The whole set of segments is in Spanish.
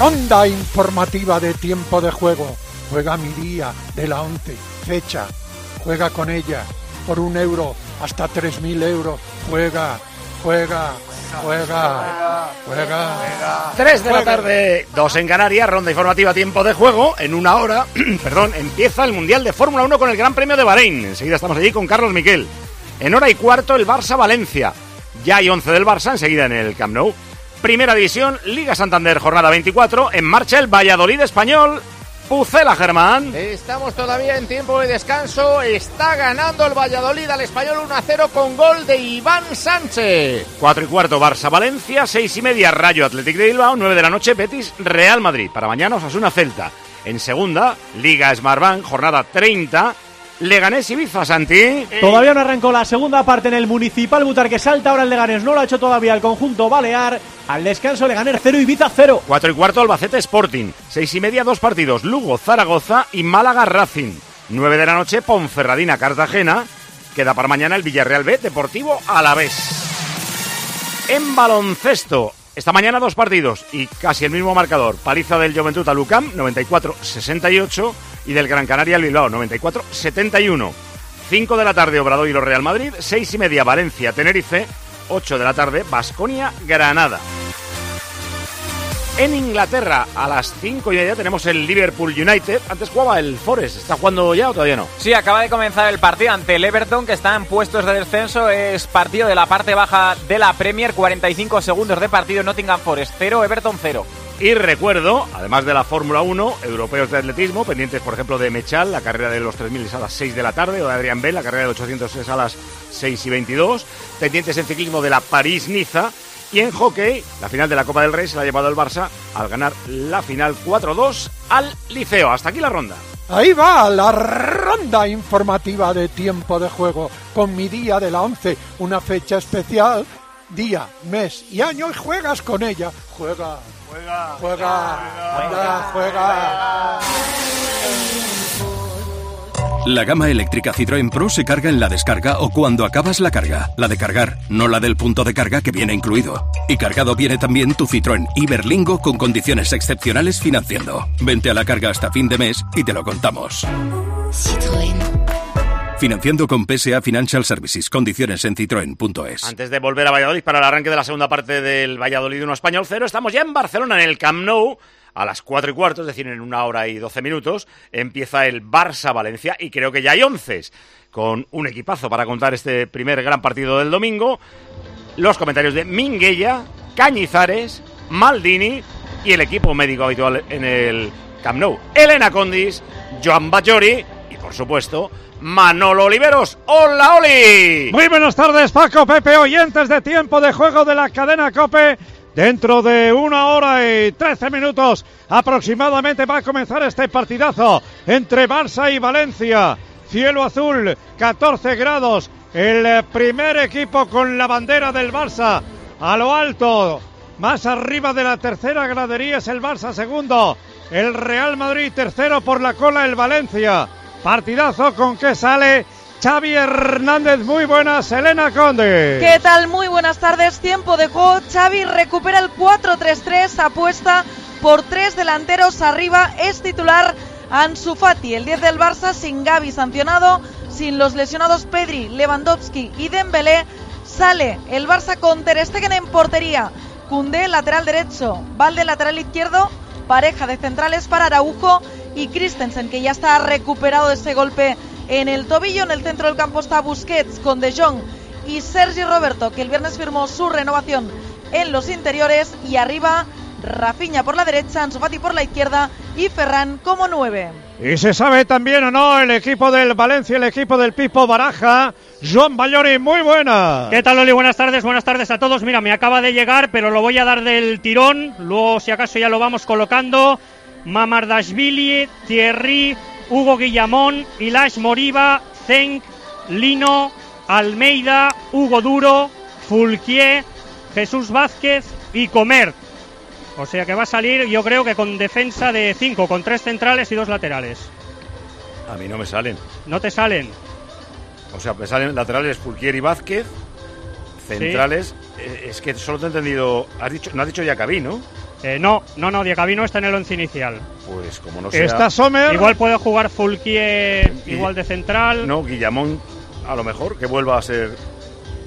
ronda informativa de tiempo de juego. Juega mi día de la 11, fecha. Juega con ella por un euro hasta 3.000 euros. Juega, juega, juega, juega. 3 de la tarde, 2 en Canarias, ronda informativa, tiempo de juego. En una hora, perdón, empieza el Mundial de Fórmula 1 con el Gran Premio de Bahrein. Enseguida estamos allí con Carlos Miquel. En hora y cuarto, el Barça-Valencia. Ya hay 11 del Barça, enseguida en el Camp Nou. Primera División, Liga Santander, jornada 24. En marcha el Valladolid español. Pucela Germán. Estamos todavía en tiempo de descanso. Está ganando el Valladolid al español 1-0 con gol de Iván Sánchez. 4 y cuarto Barça Valencia, 6 y media Rayo Atlético de Bilbao, 9 de la noche Betis Real Madrid. Para mañana Osasuna Celta. En segunda, Liga Smartbank, jornada 30. Leganés Ibiza, Santi. Todavía no arrancó la segunda parte en el Municipal Butar que salta ahora el Leganés. No lo ha hecho todavía el conjunto Balear. Al descanso Leganés 0 Ibiza 0. 4 y cuarto Albacete Sporting. 6 y media dos partidos. Lugo, Zaragoza y Málaga Racing. 9 de la noche Ponferradina Cartagena. Queda para mañana el Villarreal B Deportivo a la vez. En baloncesto. Esta mañana dos partidos y casi el mismo marcador. Paliza del Juventud a Lucam, 94-68 y del Gran Canaria al Bilbao, 94-71. 5 de la tarde Obradoiro Real Madrid, 6 y media Valencia Tenerife, 8 de la tarde Basconia Granada. En Inglaterra a las 5 y media tenemos el Liverpool United. Antes jugaba el Forest. ¿Está jugando ya o todavía no? Sí, acaba de comenzar el partido ante el Everton, que está en puestos de descenso. Es partido de la parte baja de la Premier. 45 segundos de partido. Nottingham Forest 0, Everton 0. Y recuerdo, además de la Fórmula 1, europeos de atletismo, pendientes, por ejemplo, de Mechal, la carrera de los 3.000 es a las 6 de la tarde, o de Adrián Bell, la carrera de 800 es a las 6 y 22. Pendientes en ciclismo de la París-Niza. Y en hockey, la final de la Copa del Rey se la ha llevado el Barça al ganar la final 4-2 al Liceo. Hasta aquí la ronda. Ahí va la ronda informativa de tiempo de juego con mi día de la 11, una fecha especial, día, mes y año y juegas con ella. Juega, juega, juega, anda, juega. La gama eléctrica Citroën Pro se carga en la descarga o cuando acabas la carga. La de cargar, no la del punto de carga que viene incluido. Y cargado viene también tu Citroën Iberlingo con condiciones excepcionales financiando. Vente a la carga hasta fin de mes y te lo contamos. Financiando con PSA Financial Services. Condiciones en citroen.es. Antes de volver a Valladolid para el arranque de la segunda parte del Valladolid 1 Español 0, estamos ya en Barcelona, en el Camp Nou. A las 4 y cuarto, es decir, en una hora y 12 minutos, empieza el Barça-Valencia y creo que ya hay once con un equipazo para contar este primer gran partido del domingo. Los comentarios de Minguella, Cañizares, Maldini y el equipo médico habitual en el Camp Nou. Elena Condis, Joan Bajori y, por supuesto, Manolo Oliveros. ¡Hola, Oli! Muy buenas tardes, Paco, Pepe, oyentes de tiempo de juego de la cadena Cope. Dentro de una hora y trece minutos aproximadamente va a comenzar este partidazo entre Barça y Valencia. Cielo azul, 14 grados. El primer equipo con la bandera del Barça a lo alto. Más arriba de la tercera gradería es el Barça segundo. El Real Madrid tercero por la cola el Valencia. Partidazo con que sale Xavi Hernández, muy buenas, Elena Conde. ¿Qué tal? Muy buenas tardes, tiempo de juego. Xavi recupera el 4-3-3, apuesta por tres delanteros arriba, es titular Ansu Fati, el 10 del Barça, sin Gaby sancionado, sin los lesionados Pedri, Lewandowski y Dembélé, sale el Barça con Ter Stegen en portería, Cundé lateral derecho, Valde lateral izquierdo, pareja de centrales para Araujo y Christensen, que ya está recuperado de ese golpe en el tobillo. En el centro del campo está Busquets con De Jong y Sergi Roberto, que el viernes firmó su renovación en los interiores. Y arriba, Rafinha por la derecha, Ansu Fati por la izquierda y Ferran como nueve. Y se sabe también o no el equipo del Valencia, el equipo del Pipo Baraja. Joan Bayori, muy buena. ¿Qué tal, Oli? Buenas tardes, buenas tardes a todos. Mira, me acaba de llegar, pero lo voy a dar del tirón. Luego, si acaso, ya lo vamos colocando. Mamardashvili, Thierry, Hugo Guillamón, Ilash Moriba, Zenk, Lino, Almeida, Hugo Duro, Fulquier, Jesús Vázquez y Comer. O sea que va a salir, yo creo que con defensa de 5, con tres centrales y dos laterales. A mí no me salen. ¿No te salen? O sea, me salen laterales Fulquier y Vázquez. Centrales. Eh, Es que solo te he entendido. Has dicho, no has dicho Yacabí, ¿no? Eh, no, no, no, no está en el once inicial. Pues como no sea... Está Sommer. Igual puede jugar Fulquier igual de central. No, Guillamón a lo mejor, que vuelva a ser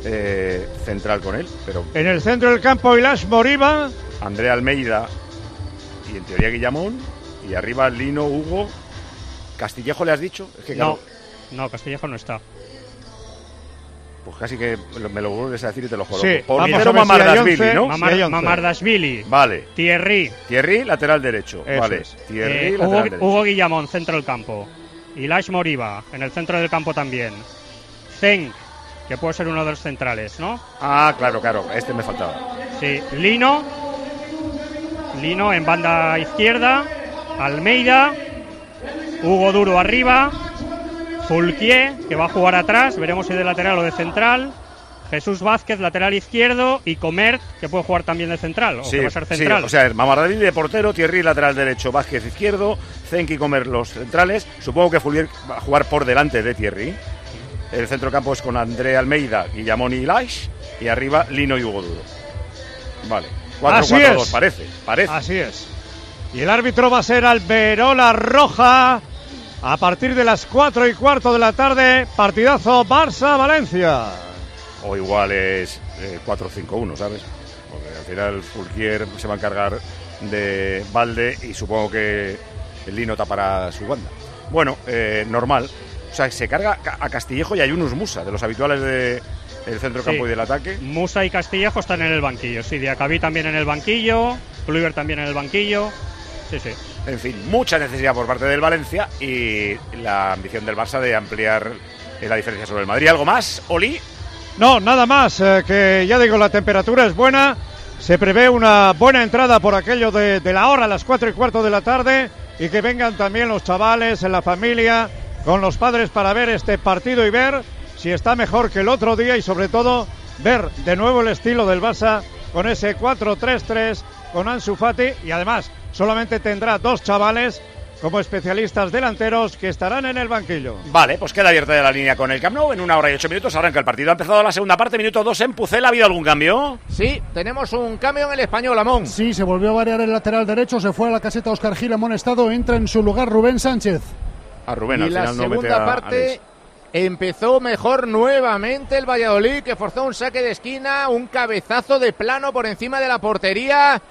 eh, central con él, pero En el centro del campo, Ilash Moriba. André Almeida y en teoría Guillamón y arriba Lino, Hugo, Castillejo le has dicho, es que No, claro, no, Castillejo no está. Pues casi que me lo vuelves a decir y te lo juro. Sí, Por vamos Mamardashvili. ¿no? Once. Mamardashvili, Vale. Thierry, Thierry, lateral derecho. Eso vale. es. Thierry, eh, lateral Hugo, derecho. Hugo Guillamón, centro del campo. Ilash Moriba, en el centro del campo también. Zeng, que puede ser uno de los centrales, ¿no? Ah, claro, claro, este me faltaba. Sí, Lino. Lino en banda izquierda. Almeida. Hugo Duro arriba. Fulquier, que va a jugar atrás. Veremos si de lateral o de central. Jesús Vázquez, lateral izquierdo. Y Comert, que puede jugar también de central. O Sí, que va a ser sí, central. o sea, Mamardashvili de portero, Thierry lateral derecho, Vázquez izquierdo, Zenki Comer los centrales. Supongo que Fulier va a jugar por delante de Thierry. El centro campo es con André Almeida, Guillamón y Lash. Y arriba Lino y Hugo Duro. Vale. 4-4-2 Así es. parece, parece. Así es. Y el árbitro va a ser Alberola Roja. A partir de las 4 y cuarto de la tarde, partidazo Barça-Valencia. O igual es eh, 4-5-1, ¿sabes? Porque al final Fulquier se va a encargar de Valde y supongo que el Lino tapará su banda. Bueno, eh, normal. O sea, se carga ca- a Castillejo y a Yunus Musa, de los habituales del centro Sí. campo y del ataque. Musa y Castillejo están en el banquillo. Sí, Diacabí también en el banquillo. Kluivert también en el banquillo. Sí, sí. En fin, mucha necesidad por parte del Valencia y la ambición del Barça de ampliar la diferencia sobre el Madrid. ¿Algo más, Oli? No, nada más, eh, que ya digo, la temperatura es buena. Se prevé una buena entrada por aquello de, de la hora, las 4 y cuarto de la tarde. Y que vengan también los chavales en la familia, con los padres para ver este partido y ver si está mejor que el otro día y sobre todo ver de nuevo el estilo del Barça con ese 4-3-3 con Ansu Fati y además solamente tendrá dos chavales como especialistas delanteros que estarán en el banquillo. Vale, pues queda abierta ya la línea con el Camp Nou. En una hora y ocho minutos arranca el partido. Ha empezado la segunda parte, minuto dos en Pucela. ¿Ha habido algún cambio? Sí, tenemos un cambio en el español, Amón. Sí, se volvió a variar el lateral derecho, se fue a la caseta Oscar Gil amonestado, entra en su lugar Rubén Sánchez. A Rubén, y al la final no mete segunda a parte Alex. empezó mejor nuevamente el Valladolid, que forzó un saque de esquina, un cabezazo de plano por encima de la portería.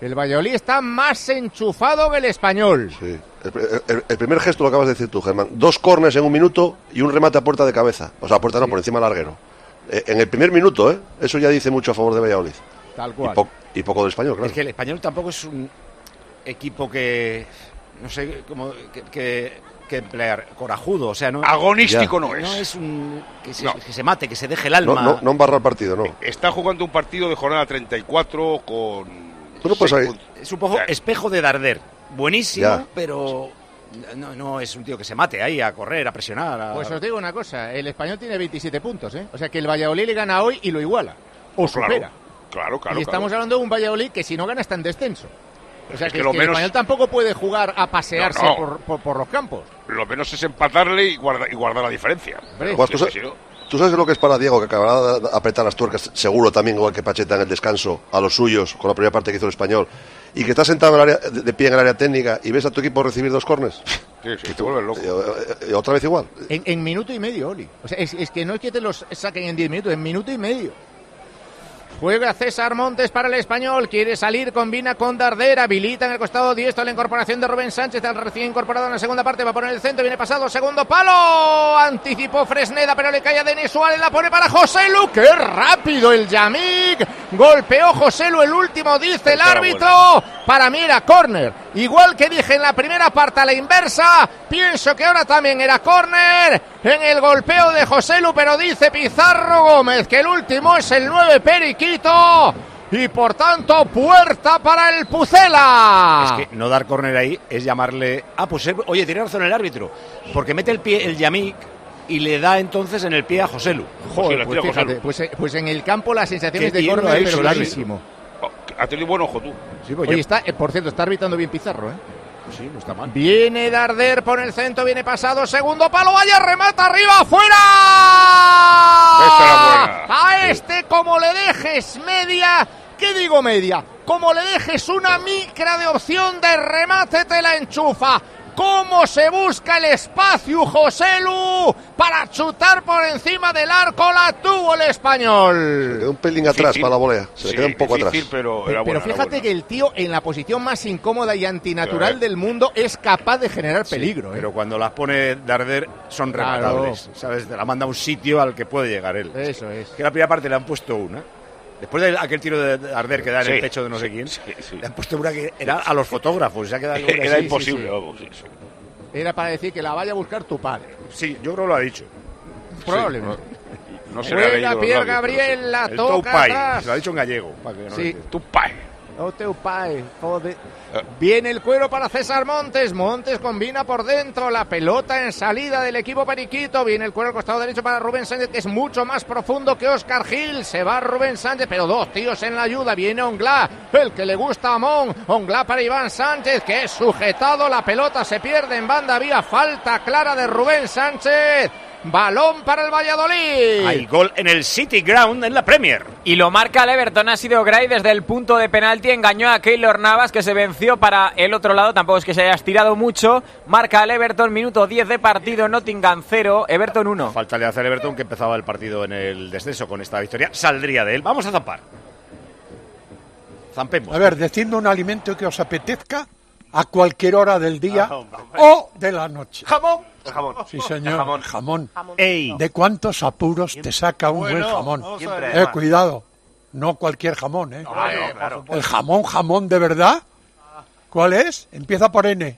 El Valladolid está más enchufado que el español. Sí. El, el- el primer gesto lo acabas de decir tú, Germán. Dos cornes en un minuto y un remate a puerta de cabeza. O sea, a puerta no, por encima del larguero. Eh, en el primer minuto, ¿eh? Eso ya dice mucho a favor de Valladolid. Tal Y, cual. po- y poco del español, claro. Es que el español tampoco es un equipo que. No sé cómo. que, que- que emplear. Corajudo, o sea, no. Agonístico no es. No es un. Que se, No. que se mate, que se deje el no, alma. no, no embarra el partido, no. Está jugando un partido de jornada 34 con. Tú no puedes seis ahí-. Es un poco Ya. espejo de Darder. Buenísimo, Ya. pero. No, no es un tío que se mate ahí a correr, a presionar. a- Pues os digo una cosa, el español tiene 27 puntos, ¿eh? O sea que el Valladolid le gana hoy y lo iguala. O Claro, supera. Claro, claro. y estamos claro. hablando de un Valladolid que si no gana está en descenso. O sea Es que, que es lo que menos- el español tampoco puede jugar a pasearse No, no. Por, por- por los campos. Lo menos es empatarle y guardar, y guardar la diferencia. Pero, Juan, ¿tú, sí, sabes, sí, sí, no. Tú sabes lo que es para Diego, que acabará de apretar las tuercas, seguro también, igual que Pacheta en el descanso, a los suyos, con la primera parte que hizo el español, y que estás sentado en el área, de, de pie en el área técnica y ves a tu equipo recibir dos cornes? Sí, sí, te vuelves loco. Eh, eh, otra vez igual. En, en minuto y medio, Oli. O sea, es, es que no es que te los saquen en 10 minutos, en minuto y medio. Juega César Montes para el español, quiere salir, combina con Darder, habilita en el costado diestro la incorporación de Rubén Sánchez, al recién incorporado en la segunda parte, va a poner el centro, viene pasado, segundo palo, anticipó Fresneda, pero le cae a Denis Suárez, la pone para José Lu, qué rápido el Yamik, golpeó José Lu, el último, dice el árbitro, para mí era córner, igual que dije en la primera parte a la inversa, pienso que ahora también era córner, en el golpeo de José Lu, pero dice Pizarro Gómez que el último es el 9 Periquito y por tanto puerta para el Pucela. Es que no dar córner ahí es llamarle. Ah, pues eh, oye, tiene razón el árbitro. Porque mete el pie el Yamik y le da entonces en el pie a Joselu. Joder, pues, fíjate, Lu. pues, eh, pues en el campo las sensaciones de córner, árbitro. clarísimo. Ha tenido buen ojo tú. Sí, pues Oye, ya- está, eh, por cierto, está arbitrando bien Pizarro, ¿eh? sí, no está mal. Viene Darder por el centro, viene pasado, segundo palo, vaya, remata arriba, fuera. buena. A este como le dejes media, ¿qué digo media? Como le dejes una micra de opción de remate, te la enchufa. ¿Cómo se busca el espacio, Joselu, para chutar por encima del arco? La tuvo el español. Se quedó un pelín atrás para la volea. Se Sí, le queda un poco difícil, atrás. Pero, Pero, buena, fíjate buena. que el tío, en la posición más incómoda y antinatural Claro. del mundo, es capaz de generar Sí, peligro. ¿eh? Pero cuando las pone Darder son Claro. rematables, ¿sabes? Te la manda a un sitio al que puede llegar él. Eso es. Que la primera parte le han puesto una. Después de aquel tiro de Darder que da en Sí, el pecho de no sé sí, quién, sí, sí. le han puesto una que era a los fotógrafos. Se ha quedado algo Era así. imposible, vamos. Era para decir que la vaya a buscar tu padre. Sí, yo creo que lo ha dicho. Probablemente. No se Juega leído los Pierre. Gabriel, la toca atrás. Se lo ha dicho en gallego. para que no Sí. Tu pai. Teu pai, joder. Eh. Viene el cuero para César Montes. Montes combina por dentro. La pelota en salida del equipo Periquito. Viene el cuero al costado derecho para Rubén Sánchez, que es mucho más profundo que Oscar Gil. Se va Rubén Sánchez, pero dos tíos en la ayuda. Viene Onglá, el que le gusta a Mon. Onglá para Iván Sánchez, que es sujetado. La pelota se pierde en banda vía. Falta clara de Rubén Sánchez. Balón para el Valladolid. Hay gol en el City Ground en la Premier. Y lo marca el Everton. Ha sido Gray desde el punto de penalti. Engañó a Keylor Navas, que se venció para el otro lado. Tampoco es que se haya estirado mucho. Marca el Everton, minuto 10 de partido. Nottingham 0, Everton 1. Falta le hace el Everton que empezaba el partido en el descenso con esta victoria. Saldría de él. Vamos a zampar. Zampemos. A ver, decidme un alimento que os apetezca a cualquier hora del día Ah, o de la noche. Jamón. El jamón. Sí, señor. El jamón. jamón. Ey. ¿De cuántos apuros te saca un buen jamón? Eh, cuidado. No cualquier jamón, ¿eh? Claro. El jamón, jamón de verdad. ¿Cuál es? Empieza por N.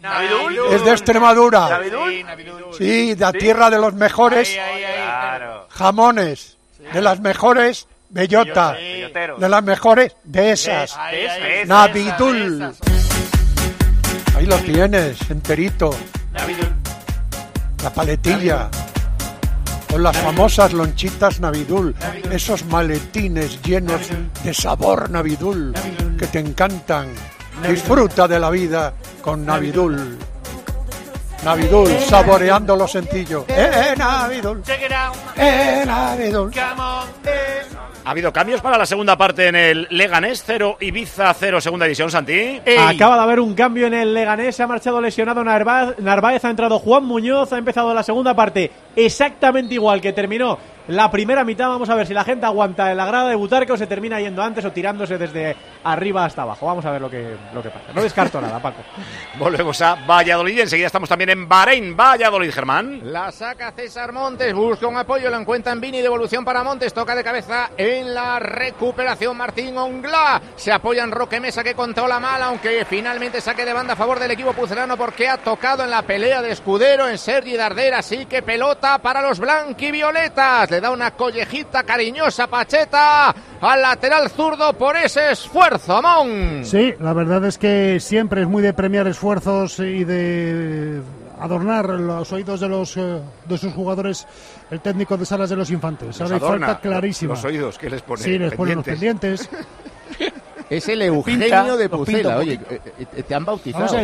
Navidul. Es de Extremadura. Navidul. Sí, de la tierra de los mejores Claro. jamones. De las mejores bellotas. De las mejores de esas. Navidul. Ahí lo tienes, enterito. Navidul. La paletilla. Con las famosas lonchitas Navidul. Esos maletines llenos de sabor Navidul que te encantan. Disfruta de la vida con Navidul. Navidul, saboreando lo sencillo. ¡Eh, Navidul! ¡Eh, Navidul! Ha habido cambios para la segunda parte en el Leganés 0, Ibiza 0, segunda división, Santi. Acaba de haber un cambio en el Leganés, se ha marchado lesionado Narváez, Narváez, ha entrado Juan Muñoz, ha empezado la segunda parte exactamente igual que terminó la primera mitad. Vamos a ver si la gente aguanta en la grada de Butarque o se termina yendo antes o tirándose desde arriba hasta abajo. Vamos a ver lo que, lo que pasa. No descarto nada, Paco. Volvemos a Valladolid y enseguida estamos también en Bahrein, Valladolid, Germán. La saca César Montes, busca un apoyo, lo encuentra en Vini, devolución para Montes, toca de cabeza en la recuperación Martín Onglá. Se apoya en Roque Mesa que controla mal, aunque finalmente saque de banda a favor del equipo pucelano porque ha tocado en la pelea de escudero en Sergi Dardera, así que pelota para los blanquivioletas. Le da una collejita cariñosa Pacheta al lateral zurdo por ese esfuerzo, Amón. Sí, la verdad es que siempre es muy de premiar esfuerzos y de adornar los oídos de los eh, de sus jugadores el técnico de salas de los infantes. Ahora hay falta clarísima. Los oídos, ¿qué les pone? Sí, les ponen los Pendientes. Es el Eugenio pinta, de Pucela. Oye, eh, eh, te han bautizado. Vamos a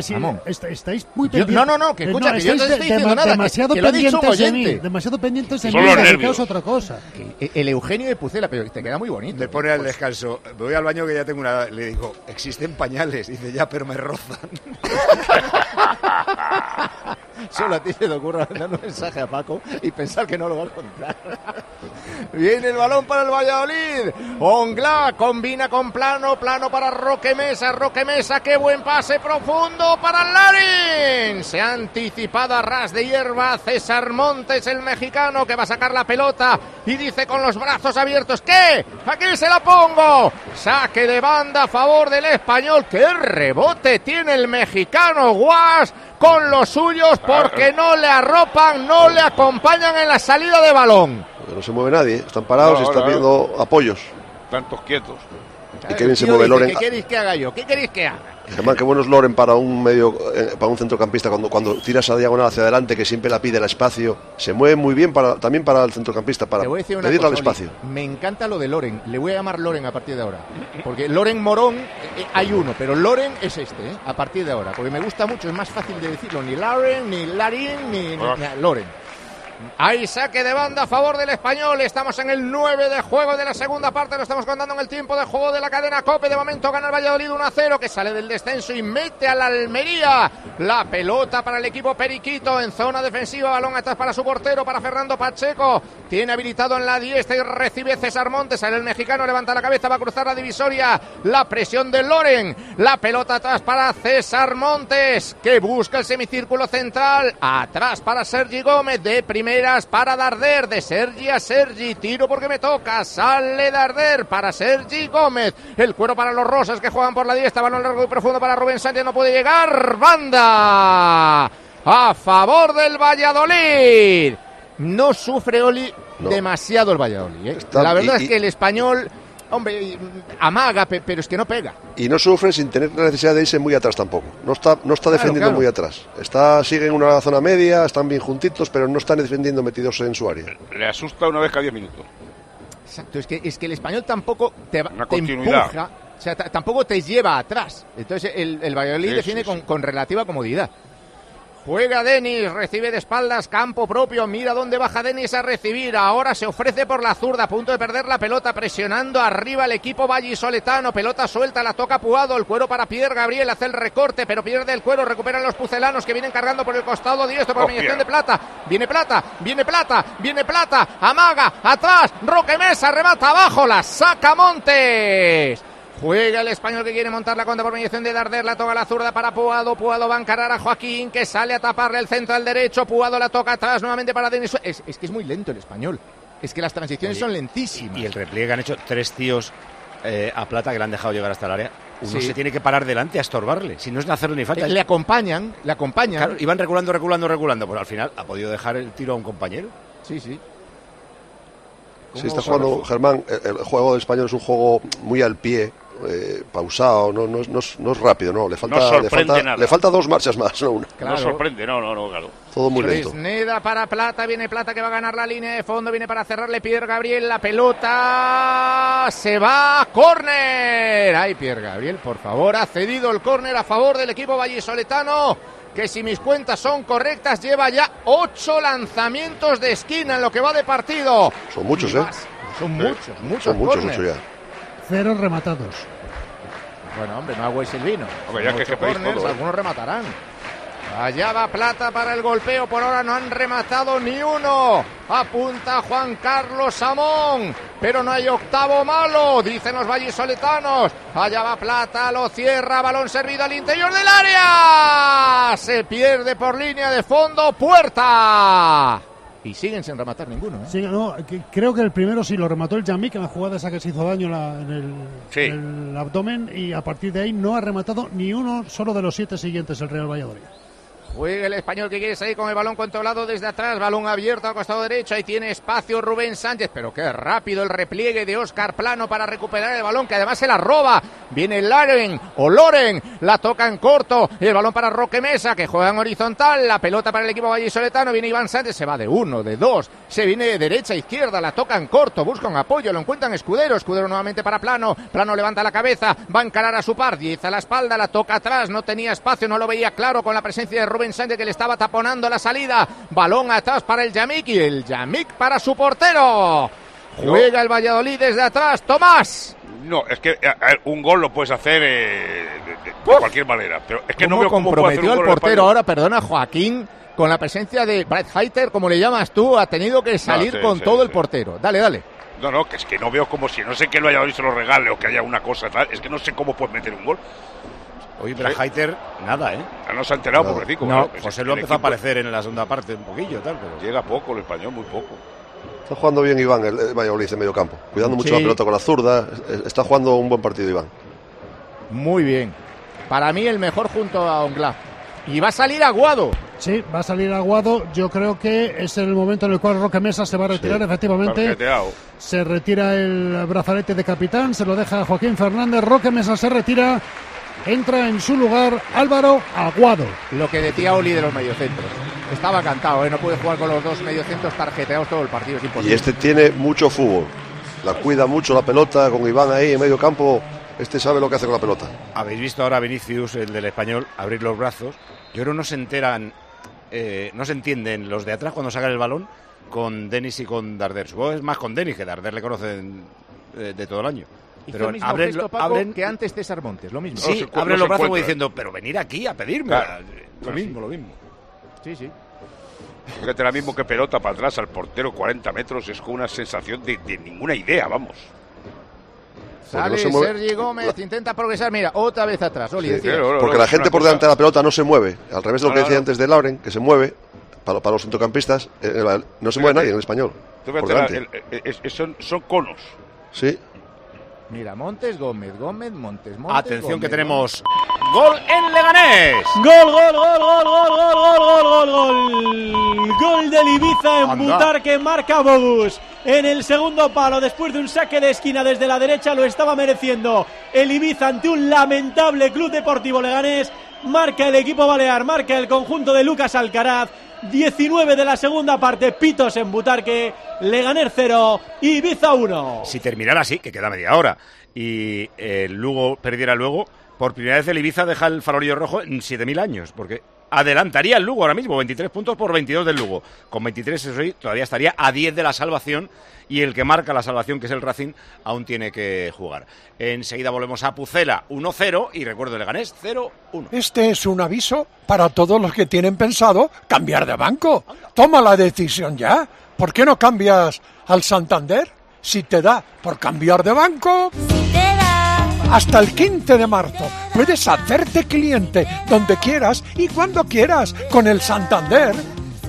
est- estáis muy pendientes. no, no, no, que Eh, escucha, que yo no estoy de- diciendo dema- nada, que- demasiado que un pendientes de oyente. mí, demasiado pendientes de mí, los dedicaos nervios. a otra cosa. El Eugenio de Pucela, pero te queda muy bonito. Le pone al descanso, me voy al baño que ya tengo una... Le digo, existen pañales. Dice, ya, pero me rozan. Solo a ti se te ocurre mandar un mensaje a Paco y pensar que no lo va a encontrar. Viene el balón para el Valladolid. Ongla combina con plano, plano para Roque Mesa, Roque Mesa, qué buen pase profundo para Larin. Se ha anticipado a ras de hierba César Montes, el mexicano, que va a sacar la pelota y dice con los brazos abiertos, ¿qué? Aquí se la pongo. Saque de banda a favor del español. ¡Qué rebote tiene el mexicano Guas! con los suyos porque no le arropan, no le acompañan en la salida de balón. No se mueve nadie, están parados y están viendo apoyos. Tantos quietos. Y qué bien se mueve dice, Loren. ¿Qué queréis que haga yo? ¿Qué queréis que haga? Germán, qué bueno es Loren para un medio, eh, para un centrocampista cuando, cuando tiras a diagonal hacia adelante, que siempre la pide el espacio. Se mueve muy bien para, también para el centrocampista, para pedirle al cosa, espacio. Oli. Me encanta lo de Loren. Le voy a llamar Loren a partir de ahora. Porque Loren Morón eh, eh, hay uno, pero Loren es este, ¿eh? a partir de ahora. Porque me gusta mucho, es más fácil de decirlo. Ni Loren, ni Larin, ni, ni- ni- Loren. Hay saque de banda a favor del español. Estamos en el 9 de juego de la segunda parte. Lo estamos contando en el tiempo de juego de la cadena Cope. De momento gana el Valladolid 1 a 0, que sale del descenso y mete a la Almería. La pelota para el equipo Periquito en zona defensiva. Balón atrás para su portero, para Fernando Pacheco. Tiene habilitado en la diestra y recibe César Montes. Sale el mexicano, levanta la cabeza, va a cruzar la divisoria. La presión de Loren. La pelota atrás para César Montes, que busca el semicírculo central. Atrás para Sergi Gómez de primeras para Darder, de Sergi a Sergi, tiro porque me toca, sale Darder para Sergi Gómez, el cuero para los rosas que juegan por la diestra, balón largo y profundo para Rubén Sánchez, no puede llegar, banda a favor del Valladolid. No sufre Oli No. demasiado el Valladolid. ¿eh? Está- la verdad y- es que el español, hombre, amaga, pe- pero es que no pega. Y no sufre sin tener la necesidad de irse muy atrás tampoco. No está, no está defendiendo claro. muy atrás. Está, sigue en una zona media, están bien juntitos, pero no están defendiendo metidos en su área. Le asusta una vez cada 10 minutos. Exacto, es que, es que el español tampoco te, va- Una te continuidad. empuja, o sea, ta- tampoco te lleva atrás. Entonces el, el Valladolid Sí, defiende sí, con, con relativa comodidad. Juega Denis, recibe de espaldas, campo propio, mira dónde baja Denis a recibir, ahora se ofrece por la zurda, a punto de perder la pelota, presionando arriba el equipo vallisoletano, pelota suelta, la toca Puado, el cuero para Pierre Gabriel, hace el recorte, pero pierde el cuero, recuperan los pucelanos que vienen cargando por el costado diestro por mediación yeah. de plata, viene plata, viene plata, viene plata, amaga, atrás, Roque Mesa, remata abajo, la saca Montes. Juega el español que quiere montar la contra por mediación de Darder, la toca la zurda para Puado, Puado va a encarar a Joaquín que sale a taparle el centro al derecho, Puado la toca atrás nuevamente para Denis. Es, es que es muy lento el español, es que las transiciones Oye, son lentísimas. Y el repliegue han hecho tres tíos eh, a plata que le han dejado llegar hasta el área. Uno Sí. se tiene que parar delante a estorbarle, si no es de hacerle ni falta. Le acompañan, le acompañan. Claro, iban reculando, reculando, reculando. Pues al final ha podido dejar el tiro a un compañero. Sí, sí. Sí, está jugando Germán. El, el juego del español es un juego muy al pie, eh, pausado, no, no, es- no es, no es rápido, no. Le falta, No le, falta, nada. le falta dos marchas más, no una. Claro. No sorprende, no, no, no, claro. Todo muy lento. Fresneda para Plata, viene Plata que va a ganar la línea de fondo, viene para cerrarle Pierre Gabriel, la pelota se va a córner. Ay, Pierre Gabriel, por favor, ha cedido el córner a favor del equipo vallisoletano, que si mis cuentas son correctas lleva ya ocho lanzamientos de esquina en lo que va de partido. Son muchos, ¿eh? Son muchos, muchos Son muchos, muchos ya. Cero rematados. Bueno, hombre, no hago el vino. Hombre, ya que es córners, todo, ¿eh? algunos rematarán. Allá va Plata para el golpeo, por ahora no han rematado ni uno. Apunta Juan Carlos Samón, pero no hay octavo malo, dicen los vallisoletanos. Allá va Plata, lo cierra, balón servido al interior del área. Se pierde por línea de fondo, puerta. Y siguen sin rematar ninguno. ¿eh? Sí, no, que- creo que el primero sí lo remató el Jamik, en la jugada esa que se hizo daño la- en el, Sí. en el abdomen, y a partir de ahí no ha rematado ni uno solo de los siete siguientes el Real Valladolid. Juega el español que quiere salir con el balón controlado desde atrás, balón abierto al costado derecho, ahí tiene espacio Rubén Sánchez, pero qué rápido el repliegue de Óscar Plano para recuperar el balón, que además se la roba, viene Laren o Loren, la toca en corto, y el balón para Roque Mesa, que juega en horizontal, la pelota para el equipo vallisoletano, viene Iván Sánchez, se va de uno, de dos, se viene de derecha a izquierda, la toca en corto, busca un apoyo, lo encuentran Escudero, Escudero nuevamente para Plano, Plano levanta la cabeza, va a encarar a su par, diez a la espalda, la toca atrás, no tenía espacio, no lo veía claro con la presencia de Rubén Sánchez que le estaba taponando la salida, balón atrás para el Yamik y el Yamik para su portero. Juega el Valladolid desde atrás, Tomás. No, es que eh, eh, un gol lo puedes hacer eh, de, de- cualquier manera. Pero es que no ¿Cómo veo cómo hacer un comprometió gol el portero ahora, perdona, Joaquín, con la presencia de Brad Heiter, como le llamas tú, ha tenido que salir sí, con sí, todo el sí. portero. Dale, dale. No, no, que es que no veo como si no sé que el Valladolid se lo regale o que haya una cosa tal. Es que no sé cómo puedes meter un gol. Oye, pero Haiter, nada, ¿eh? No se ha enterado, No. pobrecito. No, claro, pues José lo empezó a aparecer en la segunda parte un poquillo, tal, pero... Llega poco el español, muy poco. Está jugando bien Iván, el, el Valladolid en medio campo. Cuidando mucho Sí. la pelota con la zurda. Es- Está jugando un buen partido Iván. Muy bien. Para mí el mejor junto a Ongla. Y va a salir Aguado. Sí, va a salir Aguado. Yo creo que es el momento en el cual Roque Mesa se va a retirar, Sí. efectivamente. Se retira el brazalete de capitán, se lo deja a Joaquín Fernández. Roque Mesa se retira. Entra en su lugar Álvaro Aguado. Lo que decía Oli de los mediocentros. Estaba cantado, ¿eh? no puede jugar con los dos mediocentros tarjeteados todo el partido, es imposible. Y este tiene mucho fútbol. La cuida mucho la pelota con Iván ahí en medio campo. Este sabe lo que hace con la pelota. Habéis visto ahora a Vinicius, el del español, abrir los brazos. Yo creo que no se enteran, eh, no se entienden los de atrás cuando sacan el balón, con Denis y con Darder. Supongo que es más con Denis, que Darder le conocen eh, de todo el año. Pero el mismo abren, gesto, Paco, abren- que antes César Montes, lo mismo. sí, No se- abren no los brazos como diciendo, pero venir aquí a pedirme. Claro. Lo mismo, lo mismo. Sí, sí. Fíjate, ahora mismo que pelota para atrás al portero 40 metros es con una sensación de, de ninguna idea, vamos. Sale no se mueve- Sergi Gómez, intenta progresar. Mira, otra vez atrás. Oli, Sí, decías. claro, Porque la gente por cosa- delante de la pelota no se mueve. Al revés de lo que decía antes de Lauren, que se mueve. Para, para los centrocampistas, eh, eh, no se mueve nadie en el español. Por la- el- el- son, son conos. Sí. Mira, Montes, Gómez, Gómez, Montes, Montes. Atención que Gómez, tenemos gol en Leganés. Gol, gol, gol, gol, gol, gol, gol, gol, gol, gol. Gol del Ibiza en Anda. Butarque, marca Bogus. En el segundo palo, después de un saque de esquina desde la derecha, lo estaba mereciendo el Ibiza ante un lamentable Club Deportivo Leganés. Marca el equipo balear, marca el conjunto de Lucas Alcaraz. 19 de la segunda parte, Pitos en Butarque, Leganés 0, Ibiza 1. Si terminara así, que queda media hora, y el Lugo perdiera luego, por primera vez el Ibiza deja el farolillo rojo en 7.000 años, porque adelantaría el Lugo ahora mismo, 23 puntos por 22 del Lugo. Con 23, eso todavía estaría a 10 de la salvación, y el que marca la salvación, que es el Racing, aún tiene que jugar. Enseguida volvemos a Pucela 1-0, y recuerdo, Leganés 0-1. Este es un aviso para todos los que tienen pensado cambiar de banco. Toma la decisión ya. ¿Por qué no cambias al Santander? Si te da por cambiar de banco, hasta el 15 de marzo puedes hacerte cliente donde quieras y cuando quieras con el Santander.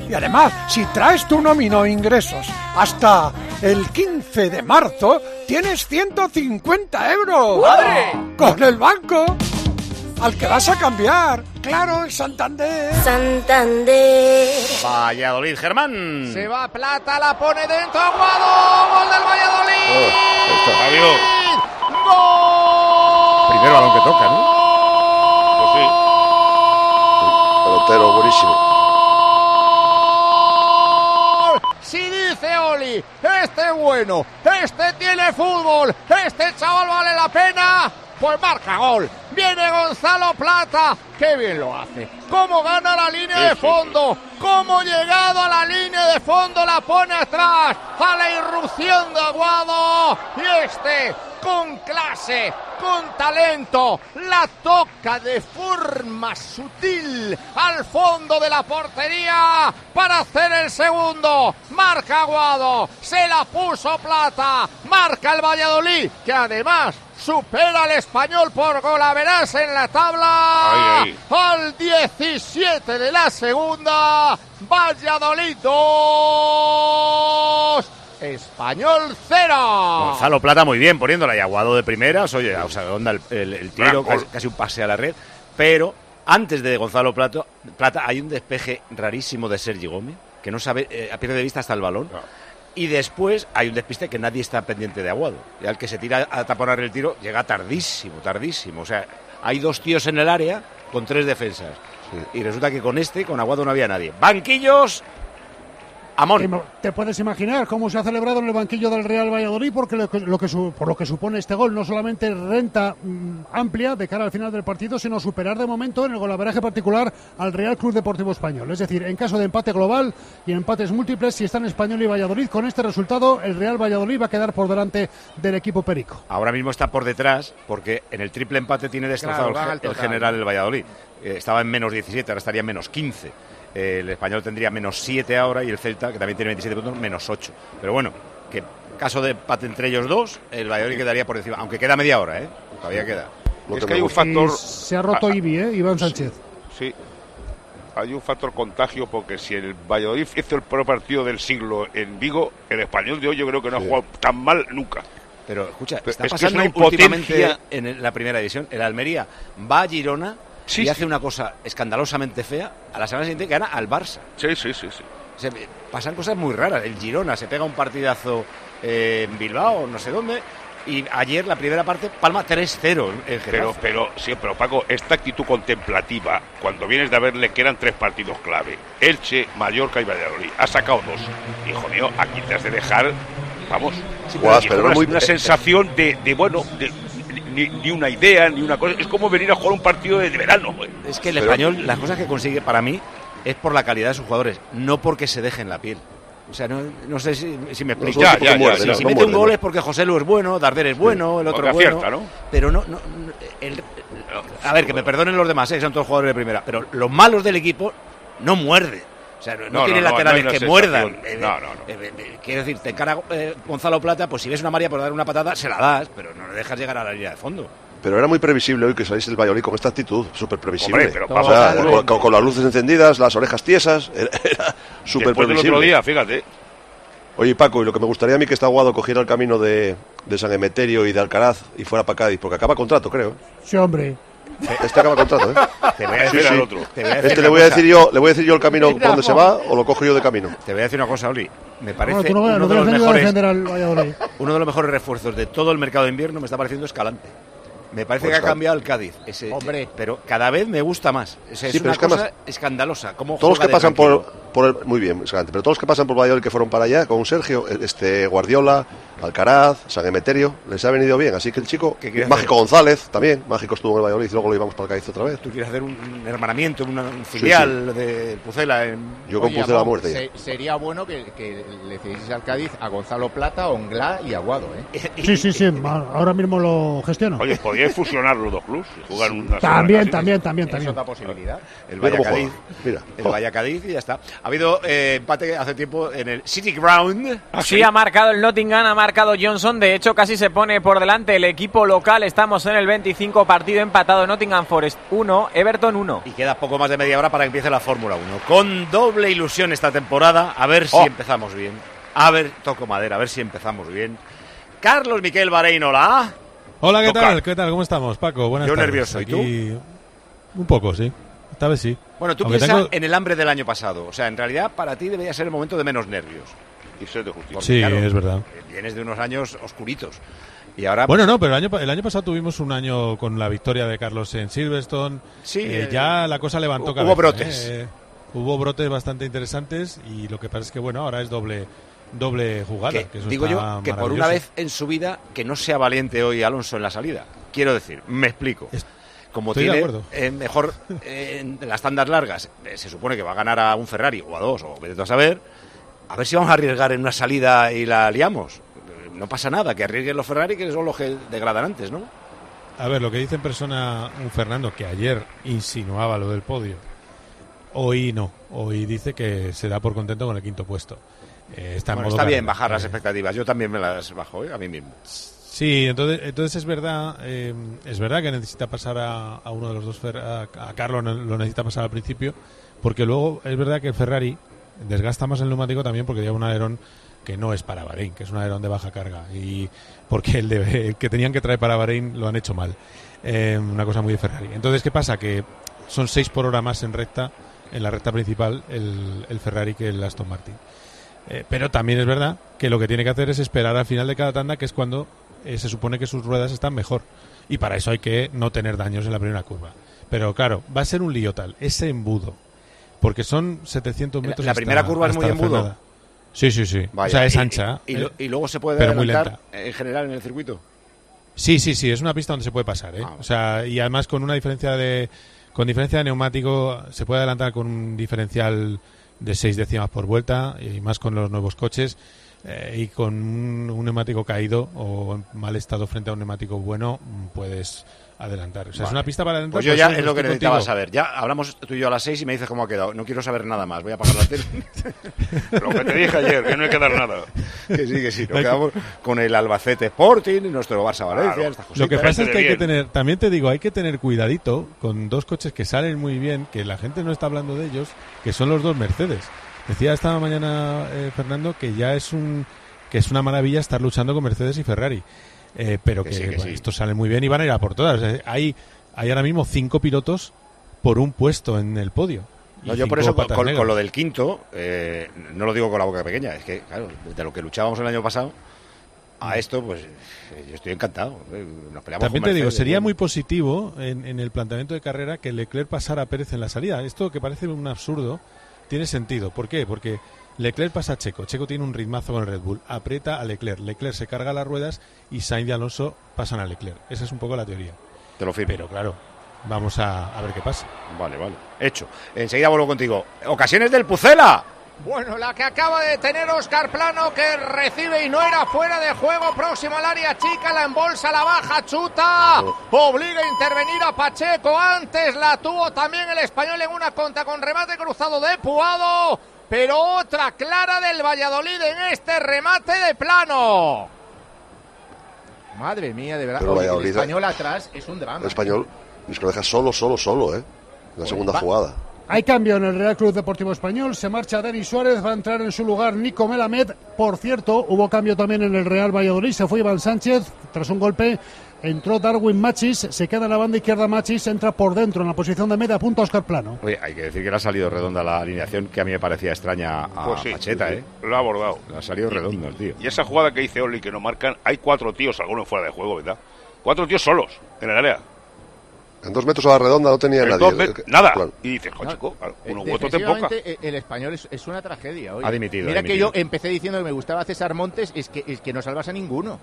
Y además, si traes tu nómina o ingresos hasta el 15 de marzo, tienes 150 euros. ¡Madre! Con el banco al que vas a cambiar. Claro, el Santander. Santander. Valladolid, Germán. Se va Plata, la pone dentro, Aguado. Gol del Valladolid. Adiós. Gol. Primer balón que toca, ¿no? Pues sí. Pelotero buenísimo. Si dice Oli, este es bueno, este tiene fútbol, este chaval vale la pena, pues marca gol. Viene Gonzalo Plata, qué bien lo hace. Cómo gana la línea de fondo, cómo llegado a la línea de fondo la pone atrás, a la irrupción de Aguado. Y este, con clase, con talento, la toca de forma sutil al fondo de la portería para hacer el segundo. Marca Aguado, se la puso Plata, marca el Valladolid, que además supera al español por golaveras en la tabla. Al 17 de la segunda, Valladolid 2, Español 0. Gonzalo Plata muy bien, poniéndola y aguado de primeras. Oye, o sea, onda el, el- el tiro, casi, casi un pase a la red. Pero antes de Gonzalo Plata, Plata hay un despeje rarísimo de Sergi Gómez, que no sabe, eh, pierde de vista hasta el balón. Y después hay un despiste que nadie está pendiente de Aguado. Y al que se tira a taponar el tiro llega tardísimo, tardísimo. O sea, hay dos tíos en el área con tres defensas. Y resulta que con este, con Aguado no había nadie. Banquillos, Amón. Te puedes imaginar cómo se ha celebrado en el banquillo del Real Valladolid porque lo que, lo que su- por lo que supone este gol no solamente renta mm, amplia de cara al final del partido, sino superar de momento en el golaveraje particular al Real Club Deportivo Español. Es decir, en caso de empate global y empates múltiples, si están Español y Valladolid, con este resultado el Real Valladolid va a quedar por delante del equipo Perico. Ahora mismo está por detrás porque en el triple empate tiene destrozado Claro, el, general el Valladolid. Eh, estaba en menos 17, ahora estaría en menos 15. Eh, el español tendría menos 7 ahora y el Celta, que también tiene 27 puntos, menos 8. Pero bueno, que caso de empate entre ellos dos, el Valladolid quedaría por encima. Aunque queda media hora, ¿eh? Todavía queda. Es que hay un factor. Y se ha roto Ah, Ibi, ¿eh? Iván Sánchez. Sí. Hay un factor contagio porque si el Valladolid hizo el peor partido del siglo en Vigo, el español de hoy yo creo que no ha jugado tan mal nunca. Pero escucha, Pero está es que es pasando una impotencia. últimamente en la primera división. El Almería va a Girona y hace una cosa escandalosamente fea. A la semana siguiente gana al Barça. Sí, sí, sí, sí. Se- pasan cosas muy raras. El Girona se pega un partidazo eh, en Bilbao, no sé dónde. Y ayer, la primera parte, Palma 3-0 en. Pero, pero, sí, pero Paco, esta actitud contemplativa, cuando vienes de verle que eran tres partidos clave, Elche, Mallorca y Valladolid, ha sacado dos. Hijo mío, aquí te has de dejar, vamos, Guas, pero una, muy- una sensación de, de, bueno, de- ni, ni una idea, ni una cosa. Es como venir a jugar un partido de, de verano, güey. Es que el Pero- español, las cosas que consigue para mí es por la calidad de sus jugadores, no porque se dejen la piel. O sea, no, no sé si, si me explico. Ya, ya, si no, si no mete un gol no. es porque José Lu es bueno, Darder es bueno, el otro es bueno. Pero no, el- a ver, que me perdonen los demás, eh, que son todos jugadores de primera, pero los malos del equipo no muerden. O sea, no, No, no, laterales que muerdan. sensación. Eh, No, no, no. eh, eh, quiero decir, te encara eh, Gonzalo Plata, pues si ves una María por dar una patada, se la das, pero no le dejas llegar a la línea de fondo. Pero era muy previsible hoy que salís el Valladolid con esta actitud, súper previsible. Hombre, pero o sea, con, las luces encendidas, las orejas tiesas, era, era súper Después del previsible. otro día, fíjate. Oye, Paco, y lo que me gustaría a mí que está Aguado cogiera el camino de, de San Emeterio y de Alcaraz y fuera para Cádiz, porque acaba contrato, creo. Sí, hombre. Este acaba contrato, ¿eh? Te voy a decir sí. al otro. Te voy a decir Este le voy a decir yo, le voy a decir yo el camino por donde se va o lo cojo yo de camino. Te voy a decir una cosa, Oli. Me parece no, veas, uno no de los mejores al uno de los mejores refuerzos de todo el mercado de invierno me está pareciendo Escalante. Me parece Pues que ha cambiado el Cádiz. Ese- Hombre. Pero cada vez me gusta más. O sea, es Sí, una es que cosa escandalosa. Cómo Todos los que pasan tranquilo. por, por el, muy bien, pero todos los que pasan por Valladolid que fueron para allá, con Sergio, este Guardiola, Alcaraz, San Emeterio, les ha venido bien. Así que el chico, ¿Qué quiere Mágico hacer? González, también, Mágico estuvo en el Valladolid y luego lo íbamos para el Cádiz otra vez. Tú quieres hacer un, hermanamiento, una- un filial de Pucela en... Yo con Oye, Puce la Amón, muerte. se- sería bueno que, que le cedieses al Cádiz a Gonzalo Plata, Onglá y Aguado, ¿eh? Sí, sí, sí. Ahora mismo lo gestiono. Oye, podíais fusionar los dos clubs y jugar una También, semana también, también, Es también. otra posibilidad. El Valladolid. Mira. El Valladolid y ya está. Ha habido eh, empate hace tiempo en el City Ground. Sí, ha marcado el Nottingham, ha marcado Johnson. De hecho, casi se pone por delante el equipo local. Estamos en el 25 partido empatado. Nottingham Forest 1, Everton 1. Y queda poco más de media hora para que empiece la Fórmula 1. Con doble ilusión esta temporada. A ver si Oh. empezamos bien. A ver, toco madera, a ver si empezamos bien. Carlos Miquel Barein, hola. Hola, ¿qué Toca. tal? ¿Qué tal? ¿Cómo estamos, Paco? Buenas Yo tardes. nervioso, ¿y tú? Aquí- Un poco, sí. Esta vez sí. Bueno, tú piensas tengo- en el hambre del año pasado. O sea, en realidad para ti debería ser el momento de menos nervios. Y sed de justicia. Porque, Sí, claro, es verdad. Vienes de unos años oscuritos. Y ahora... Bueno, no, pero el año, pa- el año pasado tuvimos un año con la victoria de Carlos en Silverstone. Sí, Eh, eh, ya la cosa levantó hubo cabeza. brotes. ¿eh? hubo brotes bastante interesantes y lo que pasa es que, bueno, ahora es doble doble jugada. que que eso digo yo que por una vez en su vida que no sea valiente hoy Alonso en la salida. Quiero decir, me explico. Es- Como estoy tiene eh, mejor eh, en las tandas largas, eh, se supone que va a ganar a un Ferrari o a dos, o vete a saber. A ver si vamos a arriesgar en una salida y la liamos. Eh, No pasa nada, que arriesguen los Ferrari, que son los que degradan antes, ¿no? A ver, lo que dice en persona un Fernando, que ayer insinuaba lo del podio, hoy no. Hoy dice que se da por contento con el quinto puesto. Está en Bueno, modo está bien bajar las expectativas. Yo también me las bajo, ¿eh? a mí mismo. Sí, entonces, entonces es verdad, eh, es verdad que necesita pasar a, uno de los dos, a, a Carlos lo necesita pasar al principio, porque luego es verdad que el Ferrari desgasta más el neumático también porque lleva un alerón que no es para Bahrein, que es un alerón de baja carga, y porque el, de- el que tenían que traer para Bahrein lo han hecho mal, Eh, una cosa muy de Ferrari. Entonces, ¿qué pasa? Que son 6 por hora más en recta, en la recta principal, el, el Ferrari que el Aston Martin. Eh, pero también es verdad que lo que tiene que hacer es esperar al final de cada tanda, que es cuando eh, se supone que sus ruedas están mejor. Y para eso hay que no tener daños en la primera curva. Pero claro, va a ser un lío tal, ese embudo. Porque son 700 La- metros. la hasta- primera curva es muy la embudo. Sí, sí, sí. Vaya, o sea, es ancha. Y, eh, y luego se puede pero muy adelantar lenta. en general en el circuito. Sí, sí, sí, es una pista donde se puede pasar, ¿eh? Ah. O sea, y además con una diferencia de con diferencia de neumático se puede adelantar con un diferencial de 6 décimas por vuelta y más con los nuevos coches eh, y con un, un neumático caído o en mal estado frente a un neumático bueno puedes adelantar. O sea, es una pista para adelantar. Pues yo ya es lo que necesitaba contigo. saber. Ya hablamos tú y yo a las seis y me dices cómo ha quedado. No quiero saber nada más. Voy a apagar la tele. Lo que te dije ayer, que no hay que dar nada. que sí, que sí. Nos quedamos con el Albacete Sporting, nuestro Barça Valencia, Claro. estas Lo que pasa es que hay que tener, también te digo, hay que tener cuidadito con dos coches que salen muy bien, que la gente no está hablando de ellos, que son los dos Mercedes. Decía esta mañana eh, Fernando que ya es un que es una maravilla estar luchando con Mercedes y Ferrari, Eh, pero Que que, sí, que bueno, sí. estos salen muy bien y van a ir a por todas. Eh, Hay hay ahora mismo cinco pilotos por un puesto en el podio. No, yo por eso, con, lo del quinto, eh, no lo digo con la boca pequeña, es que, claro, de lo que luchábamos el año pasado a esto, pues eh, yo estoy encantado. eh, Nos peleamos También te digo, sería muy positivo en, en el planteamiento de carrera que Leclerc pasara a Pérez en la salida. Esto que parece un absurdo tiene sentido. ¿Por qué? Porque Leclerc pasa a Checo. Checo tiene un ritmazo con el Red Bull. Aprieta a Leclerc. Leclerc se carga las ruedas y Sainz y Alonso pasan a Leclerc. Esa es un poco la teoría. Te lo firmo. Pero claro, vamos a, a ver qué pasa. Vale, vale. Hecho. Enseguida vuelvo contigo. Ocasiones del Pucela. Bueno, la que acaba de tener Oscar Plano que recibe y no era fuera de juego, próximo al área chica, la embolsa, la baja, chuta, obliga a intervenir a Pacheco, antes la tuvo también el español en una conta con remate cruzado de Puado, pero otra clara del Valladolid en este remate de Plano. Madre mía, de verdad, Oye, el español atrás es un drama. El español es que lo deja solo, solo, solo, ¿eh? La segunda va- jugada. Hay cambio en el Real Club Deportivo Español. Se marcha Denis Suárez, va a entrar en su lugar Nico Melamed. Por cierto, hubo cambio también en el Real Valladolid. Se fue Iván Sánchez tras un golpe. Entró Darwin Machis, se queda en la banda izquierda Machis, entra por dentro en la posición de media punta Oscar Plano. Oye, hay que decir que le ha salido redonda la alineación que a mí me parecía extraña a Pues sí, Pacheta, sí, ¿eh? Lo ha abordado. Le ha salido redondo el tío. Y esa jugada que dice Oli que no marcan, hay cuatro tíos, algunos fuera de juego, ¿verdad? Cuatro tíos solos en el área. En dos metros a la redonda no tenía En nadie. dos met- Eh, nada. claro. Y dices, "Jo, chico, claro, Eh, uno u otro te empoca. eh, el español es, es una tragedia. oye. Ha dimitido, Mira ha que yo empecé diciendo que me gustaba César Montes, es que, es que no salvas a ninguno.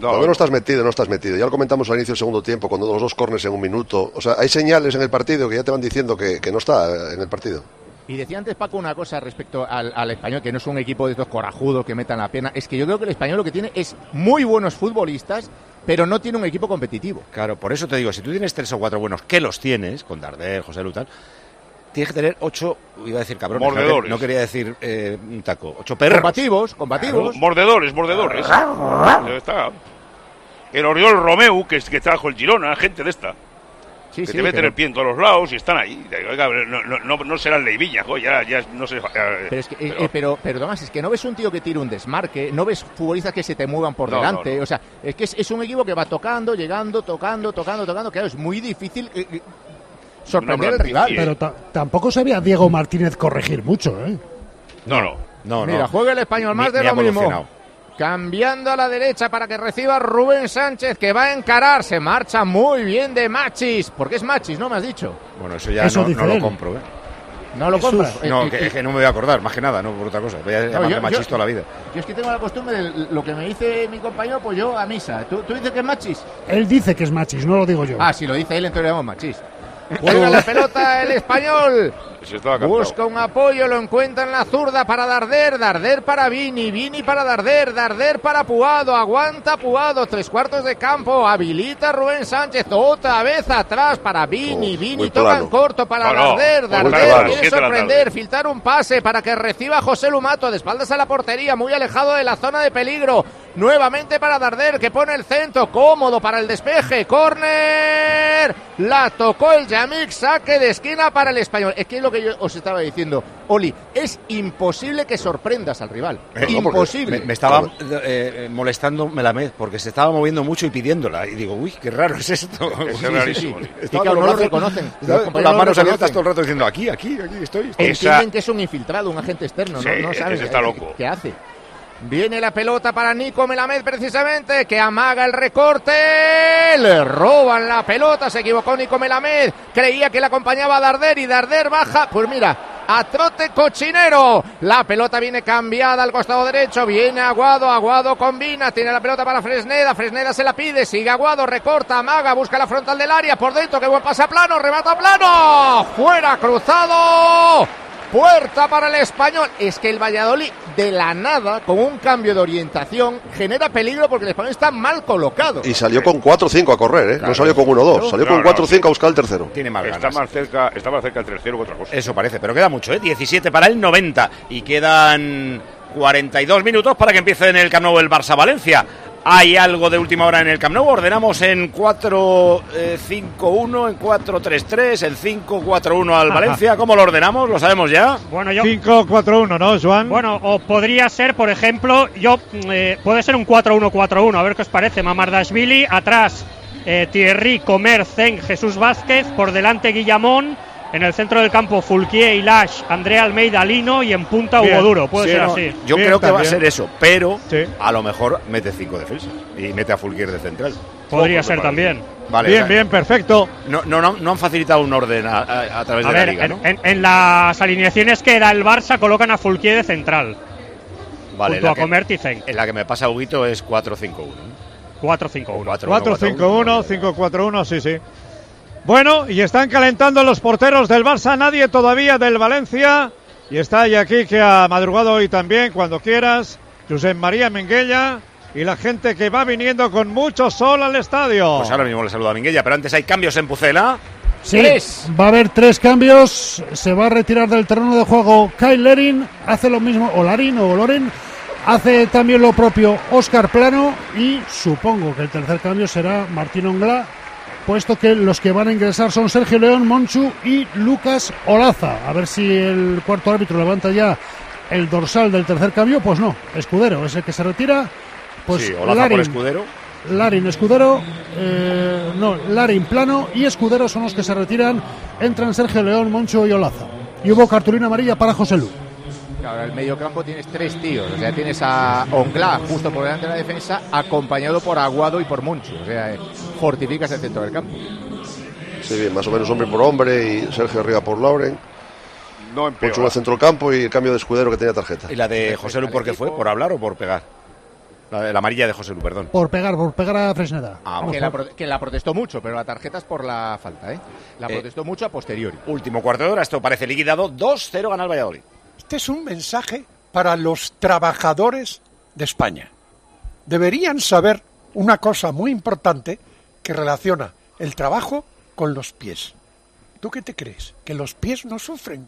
Cuando no estás metido, no estás metido. Ya lo comentamos al inicio del segundo tiempo, cuando los dos corners en un minuto. O sea, hay señales en el partido que ya te van diciendo que, que no está eh, en el partido. Y decía antes Paco una cosa respecto al, al español, que no es un equipo de estos corajudos que metan la pena. Es que yo creo que el español lo que tiene es muy buenos futbolistas, pero no tiene un equipo competitivo. Claro, por eso te digo, si tú tienes tres o cuatro buenos, que los tienes, con Darder, José Lutal, tienes que tener ocho, iba a decir cabrones, no, Mordedores. no quería decir eh, un taco, ocho perros. Combativos, combativos. Mordedores, mordedores. Ya está. El Oriol Romeu, que, es- que trajo el Girona, gente de esta. Sí, que sí, te meten pero- el pie en todos los lados y están ahí. Oiga, no, no, no, no serán Leiviña, jo, ya, ya no sé. eh, Pero es que, eh, pero- eh, pero, pero Tomás, es que no ves un tío que tire un desmarque, no ves futbolistas que se te muevan por No, delante. no, no. O sea, es que es, es un equipo que va tocando, llegando, tocando, tocando, tocando. Claro, es muy difícil eh, eh, sorprender al rival. Pero ta- tampoco se ve a Diego Martínez corregir mucho, ¿eh? No, no. No, Mira, juega el español más Ni- de ni lo mismo. Cambiando a la derecha para que reciba Rubén Sánchez, que va a encarar. Se marcha muy bien de Machis. Porque es Machis, ¿no me has dicho? Bueno, eso ya Eso no, no lo compro, ¿eh? No lo compras. No, Eh, que, eh, que no me voy a acordar, más que nada, no por otra cosa. Voy a No, llamarle yo- machis yo- toda la vida. Yo es que tengo la costumbre de lo que me dice mi compañero, pues yo a misa. ¿Tú, tú dices que es Machis? Él dice que es Machis, no lo digo yo. Ah, si lo dice él, entonces le llamamos Machis. Juega la pelota el español. Busca un apoyo, lo encuentra en la zurda para Darder, Darder para Vini, Vini para Darder, Darder para Puado, aguanta Puado, tres cuartos de campo, habilita Rubén Sánchez, otra vez atrás para Vini, Oh, Vini muy toca plano. en corto para No, Darder, Darder plano, quiere sorprender, filtrar un pase para que reciba José Lumato de espaldas a la portería, muy alejado de la zona de peligro, nuevamente para Darder que pone el centro, cómodo para el despeje, córner, la tocó el Yamik, saque de esquina para el español, es que es lo que yo os estaba diciendo, Oli, es imposible que sorprendas al rival, Eh, imposible. Me, me estaba eh, molestando Melamed porque se estaba moviendo mucho y pidiéndola. Y digo, uy, qué raro es esto. Es Sí, rarísimo. sí. Y claro, no lo reconocen. Los con las no manos abiertas todo el rato diciendo, aquí, aquí, aquí estoy. estoy". Entienden que es un infiltrado, un agente externo, no, no saben está loco. qué hace. Viene la pelota para Nico Melamed precisamente, que amaga el recorte, le roban la pelota, se equivocó Nico Melamed, creía que le acompañaba a Darder y Darder baja, pues mira, a trote cochinero, la pelota viene cambiada al costado derecho, viene Aguado, Aguado combina, tiene la pelota para Fresneda, Fresneda se la pide, sigue Aguado, recorta, amaga, busca la frontal del área, por dentro, que buen pase a plano, remata plano, fuera cruzado, Puerta para el español. Es que el Valladolid, de la nada, con un cambio de orientación, genera peligro porque el español está mal colocado. Y salió con 4-5 a correr, ¿eh? No salió con 1-2, salió No, con no, 4-5 a buscar el tercero. Tiene más Está ganas. más cerca, está más cerca el tercero que otra cosa. Eso parece, pero queda mucho, ¿eh? 17 para el 90 y quedan 42 minutos para que empiece en el Camp Nou el Barça-Valencia. Hay algo de última hora en el Camp Nou, ordenamos en 4-5-1, en 4-3-3, en 5-4-1 al Valencia. ¿Cómo lo ordenamos? ¿Lo sabemos ya? Bueno, yo. 5-4-1, ¿no, Joan? Bueno, o podría ser, por ejemplo, yo eh, puede ser un 4-1-4-1, a ver qué os parece. Mamardashvili, atrás eh, Thierry, Comer, Zeng, Jesús Vázquez, por delante Guillamón, en el centro del campo Fulquier, Ilash, Andrea Almeida, Lino y en punta Bien. Hugo Duro. Puede Sí, ser no, así. Yo Bien, creo que va a también. ser eso, pero Sí. a lo mejor mete 5 defensas y mete a Fulquier de central. Podría ser también. Vale, bien, o sea, bien, perfecto. No, no, no, no han facilitado un orden a, a- a través A de ver, la liga, en, ¿no? en- en las alineaciones que da el Barça colocan a Fulquier de central, Vale, junto a que, Comert y Zeng. en la que me pasa Huguito es 4-5-1. 4-5-1. 4-5-1, 5-4-1, sí, sí. Bueno, y están calentando los porteros del Barça, nadie todavía del Valencia. Y está aquí que ha madrugado hoy también, cuando quieras, José María Menguella y la gente que va viniendo con mucho sol al estadio. Pues ahora mismo le saluda a Minguella, pero antes hay cambios en Pucela. Sí, va a haber tres cambios. Se va a retirar del terreno de juego Kyle Lerin, hace lo mismo, o Larin o Loren, hace también lo propio Oscar Plano y supongo que el tercer cambio será Martín Ongla, puesto que los que van a ingresar son Sergio León, Monchu y Lucas Olaza. A ver si el cuarto árbitro levanta ya el dorsal del tercer cambio. Pues no, Escudero es el que se retira. Pues sí, Olaza por Larin, Escudero. Larin Escudero, eh, no, Larin Plano y Escudero son los que se retiran. Entran Sergio León, Moncho y Olaza. Y hubo cartulina amarilla para José Lu. Claro, en el medio campo tienes tres tíos. O sea, tienes a Ongla justo por delante de la defensa, acompañado por Aguado y por Moncho. O sea, eh, fortificas el centro del campo. Sí, bien, más o menos hombre por hombre y Sergio arriba por Lauren. No Ocho en el centro campo y el cambio de escudero que tenía tarjeta. ¿Y la de José Lu por qué fue? ¿Por hablar o por pegar? La, de- la amarilla de José Lu, perdón. Por pegar, por pegar a Fresneda. Ah, que, la, pro- que la protestó mucho, pero la tarjeta es por la falta, ¿eh? La Eh, protestó mucho a posteriori. Último cuarto de hora, esto parece liquidado. 2-0 gana el Valladolid. Este es un mensaje para los trabajadores de España. Deberían saber una cosa muy importante que relaciona el trabajo con los pies. ¿Tú qué te crees? ¿Que los pies no sufren?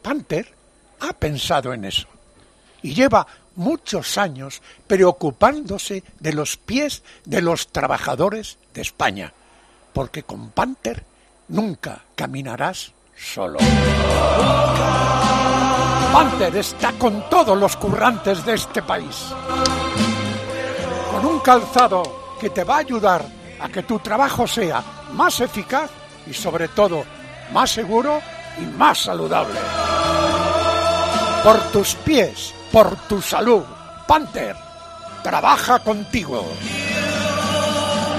Panther ha pensado en eso y lleva muchos años preocupándose de los pies de los trabajadores de España, porque con Panther nunca caminarás solo. Panther está con todos los currantes de este país. Con un calzado que te va a ayudar a que tu trabajo sea más eficaz y sobre todo más seguro y más saludable. Por tus pies, por tu salud, Panther, trabaja contigo.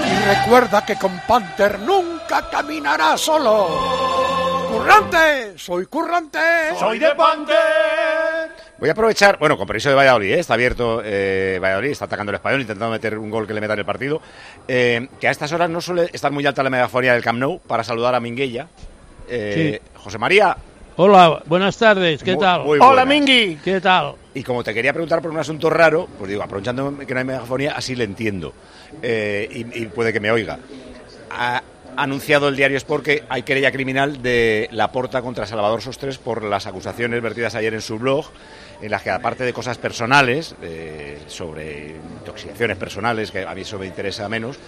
Y recuerda que con Panther nunca caminarás solo. ¡Currante! ¡Soy currante! ¡Soy de Panther! Voy a aprovechar, bueno, con permiso de Valladolid, ¿eh? está abierto eh, Valladolid, está atacando el español, intentando meter un gol que le meta en el partido. eh, que a estas horas no suele estar muy alta la megafonía del Camp Nou para saludar a Minguella. Eh, José María, Hola, buenas tardes, ¿qué Muy- tal? muy Hola. Mingui. ¿Qué tal? Y como te quería preguntar por un asunto raro, pues digo, aprovechando que no hay megafonía, así le entiendo. Eh, y, y puede que me oiga. Ha anunciado el diario Sport que hay querella criminal de la porta contra Salvador Sostres por las acusaciones vertidas ayer en su blog, en las que aparte de cosas personales, eh, sobre intoxicaciones personales, que a mí eso me interesa menos,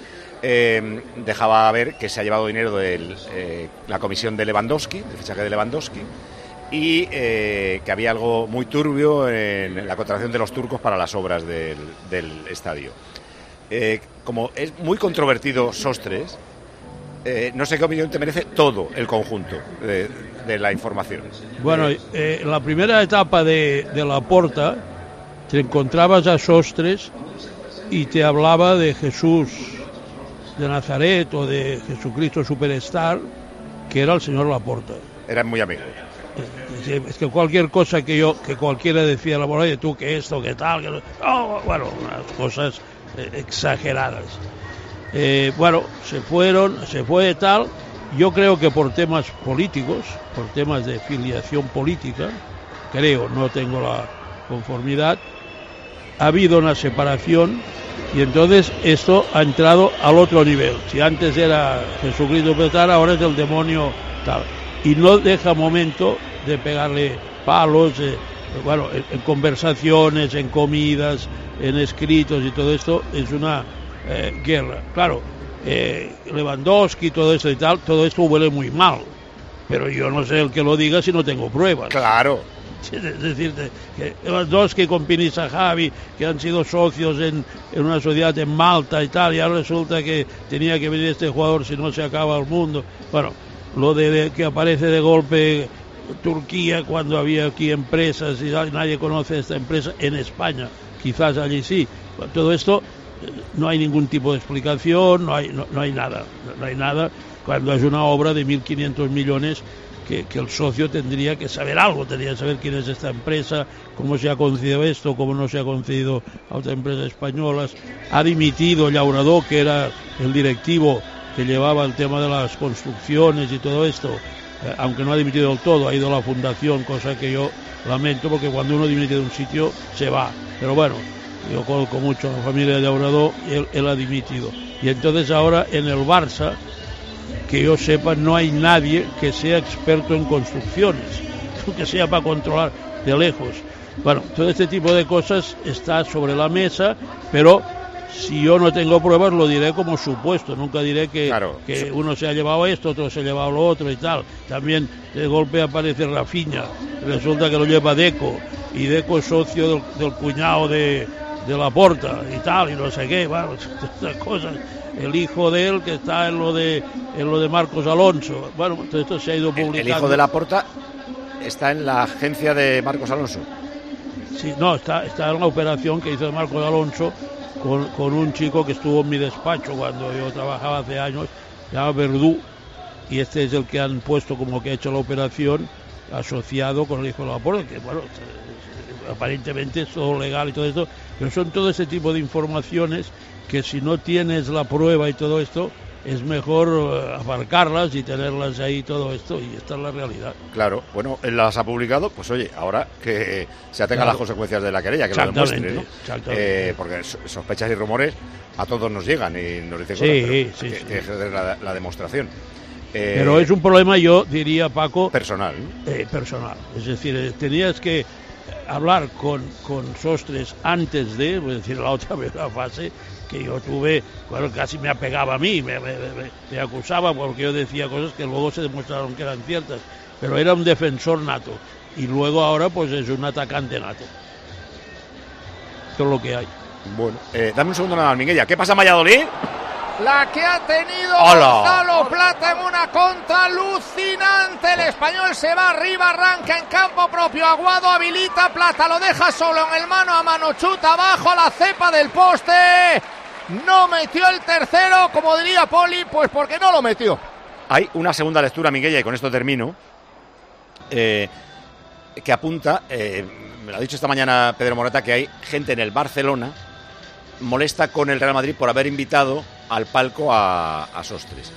eh, dejaba ver que se ha llevado dinero de la comisión de Lewandowski, de fichaje de Lewandowski, y eh, que había algo muy turbio en la contratación de los turcos para las obras del, del estadio. Eh, como es muy controvertido Sostres, eh, no sé qué opinión te merece todo el conjunto de, de la información. Bueno, Eh, eh, en la primera etapa de, de la porta te encontrabas a Sostres y te hablaba de Jesús de Nazaret o de Jesucristo Superstar, que era el señor Laporta. eran muy amigos. Es es que cualquier cosa que yo, que cualquiera decía, la oye, tú que esto, que tal, que oh, bueno, unas cosas eh, exageradas. Eh, bueno, se fueron, se fue tal. Yo creo que por temas políticos, por temas de filiación política, creo, no tengo la conformidad, ha habido una separación y entonces esto ha entrado al otro nivel. Si antes era Jesucristo Petar, ahora es el demonio tal. Y no deja momento de pegarle palos, eh, bueno, en, en conversaciones, en comidas, en escritos y todo esto, es una eh, guerra. Claro, eh, Lewandowski, todo esto y tal, todo esto huele muy mal. Pero yo no sé el que lo diga si no tengo pruebas. Claro. Es decir, que Lewandowski con Pinisa Javi, que han sido socios en, en una sociedad en Malta y tal, y ahora resulta que tenía que venir este jugador si no se acaba el mundo. Bueno, lo de, de que aparece de golpe Turquía cuando había aquí empresas y nadie conoce esta empresa en España, quizás allí sí. Todo esto no hay ningún tipo de explicación, no hay, no, hay nada, no hay nada cuando es una obra de 1.500 millones que, que el socio tendría que saber algo, tendría que saber quién es esta empresa, cómo se ha concedido esto, cómo no se ha concedido a otras empresas españolas. Ha dimitido Llauradó, que era el directivo que llevaba el tema de las construcciones y todo esto, eh, aunque no ha dimitido del todo, ha ido a la fundación, cosa que yo lamento porque cuando uno dimite de un sitio se va. Pero bueno, yo conozco mucho a la familia de y él, él ha dimitido. Y entonces ahora en el Barça, que yo sepa, no hay nadie que sea experto en construcciones, que sea para controlar de lejos. Bueno, todo este tipo de cosas está sobre la mesa, pero si yo no tengo pruebas lo diré como supuesto, nunca diré que, que uno se ha llevado esto, otro se ha llevado lo otro y tal. También de golpe aparece Rafiña, resulta que lo lleva Deco, y Deco es socio del, del cuñado de, de la Porta y tal, y no sé qué, bueno, estas cosas. El hijo de él que está en lo de en lo de Marcos Alonso. Bueno, todo esto se ha ido publicando. El hijo de la Porta está en la agencia de Marcos Alonso. Sí, no, está, está en la operación que hizo Marcos Alonso con, con un chico que estuvo en mi despacho cuando yo trabajaba hace años, se llama Verdú, y este es el que han puesto como que ha hecho la operación asociado con el hijo de la Porta, que bueno, aparentemente es todo legal y todo esto, pero son todo ese tipo de informaciones que si no tienes la prueba y todo esto, es mejor eh, aparcarlas y tenerlas ahí todo esto y esta es la realidad. Claro, bueno, él las ha publicado, pues oye, ahora que se atenga a Claro. las consecuencias de la querella, que lo demuestre, ¿no? exactamente. Eh, porque so- sospechas y rumores a todos nos llegan y nos dicen Sí, cosas, pero sí, hay que- sí. la, la demostración. Eh, Pero es un problema, yo diría, Paco. Personal. eh, personal. Es decir, eh, tenías que hablar con, con Sostres antes de, es decir, la otra la fase que yo tuve, bueno, casi me apegaba a mí, me, me- me- acusaba porque yo decía cosas que luego se demostraron que eran ciertas. Pero era un defensor nato. Y luego ahora, pues es un atacante nato. Es lo que hay. Bueno, eh, dame un segundo nada Miguel. ¿Qué pasa en Valladolid? La que ha tenido. Gonzalo Plata en una contra alucinante. El español se va arriba, arranca en campo propio. Aguado habilita, Plata lo deja solo en el mano a mano. Chuta abajo a la cepa del poste. No metió el tercero, como diría Poli, pues porque no lo metió. Hay una segunda lectura, Miguel, y con esto termino, eh, que apunta, eh, me lo ha dicho esta mañana Pedro Morata, que hay gente en el Barcelona molesta con el Real Madrid por haber invitado al palco a, a Sostres.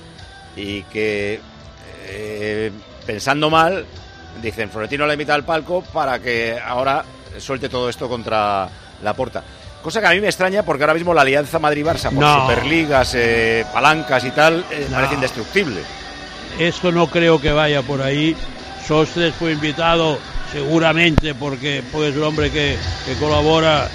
Y que, eh, pensando mal, dicen, Florentino le invita al palco para que ahora suelte todo esto contra la porta. Cosa que a mí me extraña porque ahora mismo la alianza Madrid-Barça por No. Superligas, eh, palancas y tal, eh, No. parece indestructible. Esto no creo que vaya por ahí. Sostres fue invitado seguramente porque pues, es un hombre que, que colabora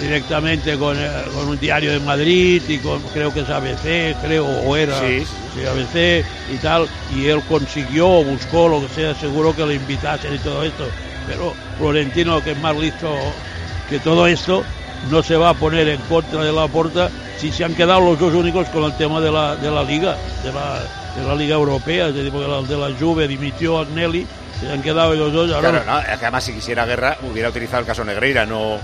directamente con, eh, con un diario de Madrid y con creo que es ABC, creo, o era Sí. sí, ABC y tal, y él consiguió, buscó lo que sea, seguro que le invitasen y todo esto. Pero Florentino, que es más listo que todo esto, no se va a poner en contra de la porta si se han quedado los dos únicos con el tema de la, de la liga, de la, de la liga europea, es decir, porque la, de la Juve dimitió a Agnelli, se han quedado ellos dos. Ahora Claro, no, es que además si quisiera guerra hubiera utilizado el caso Negreira, no.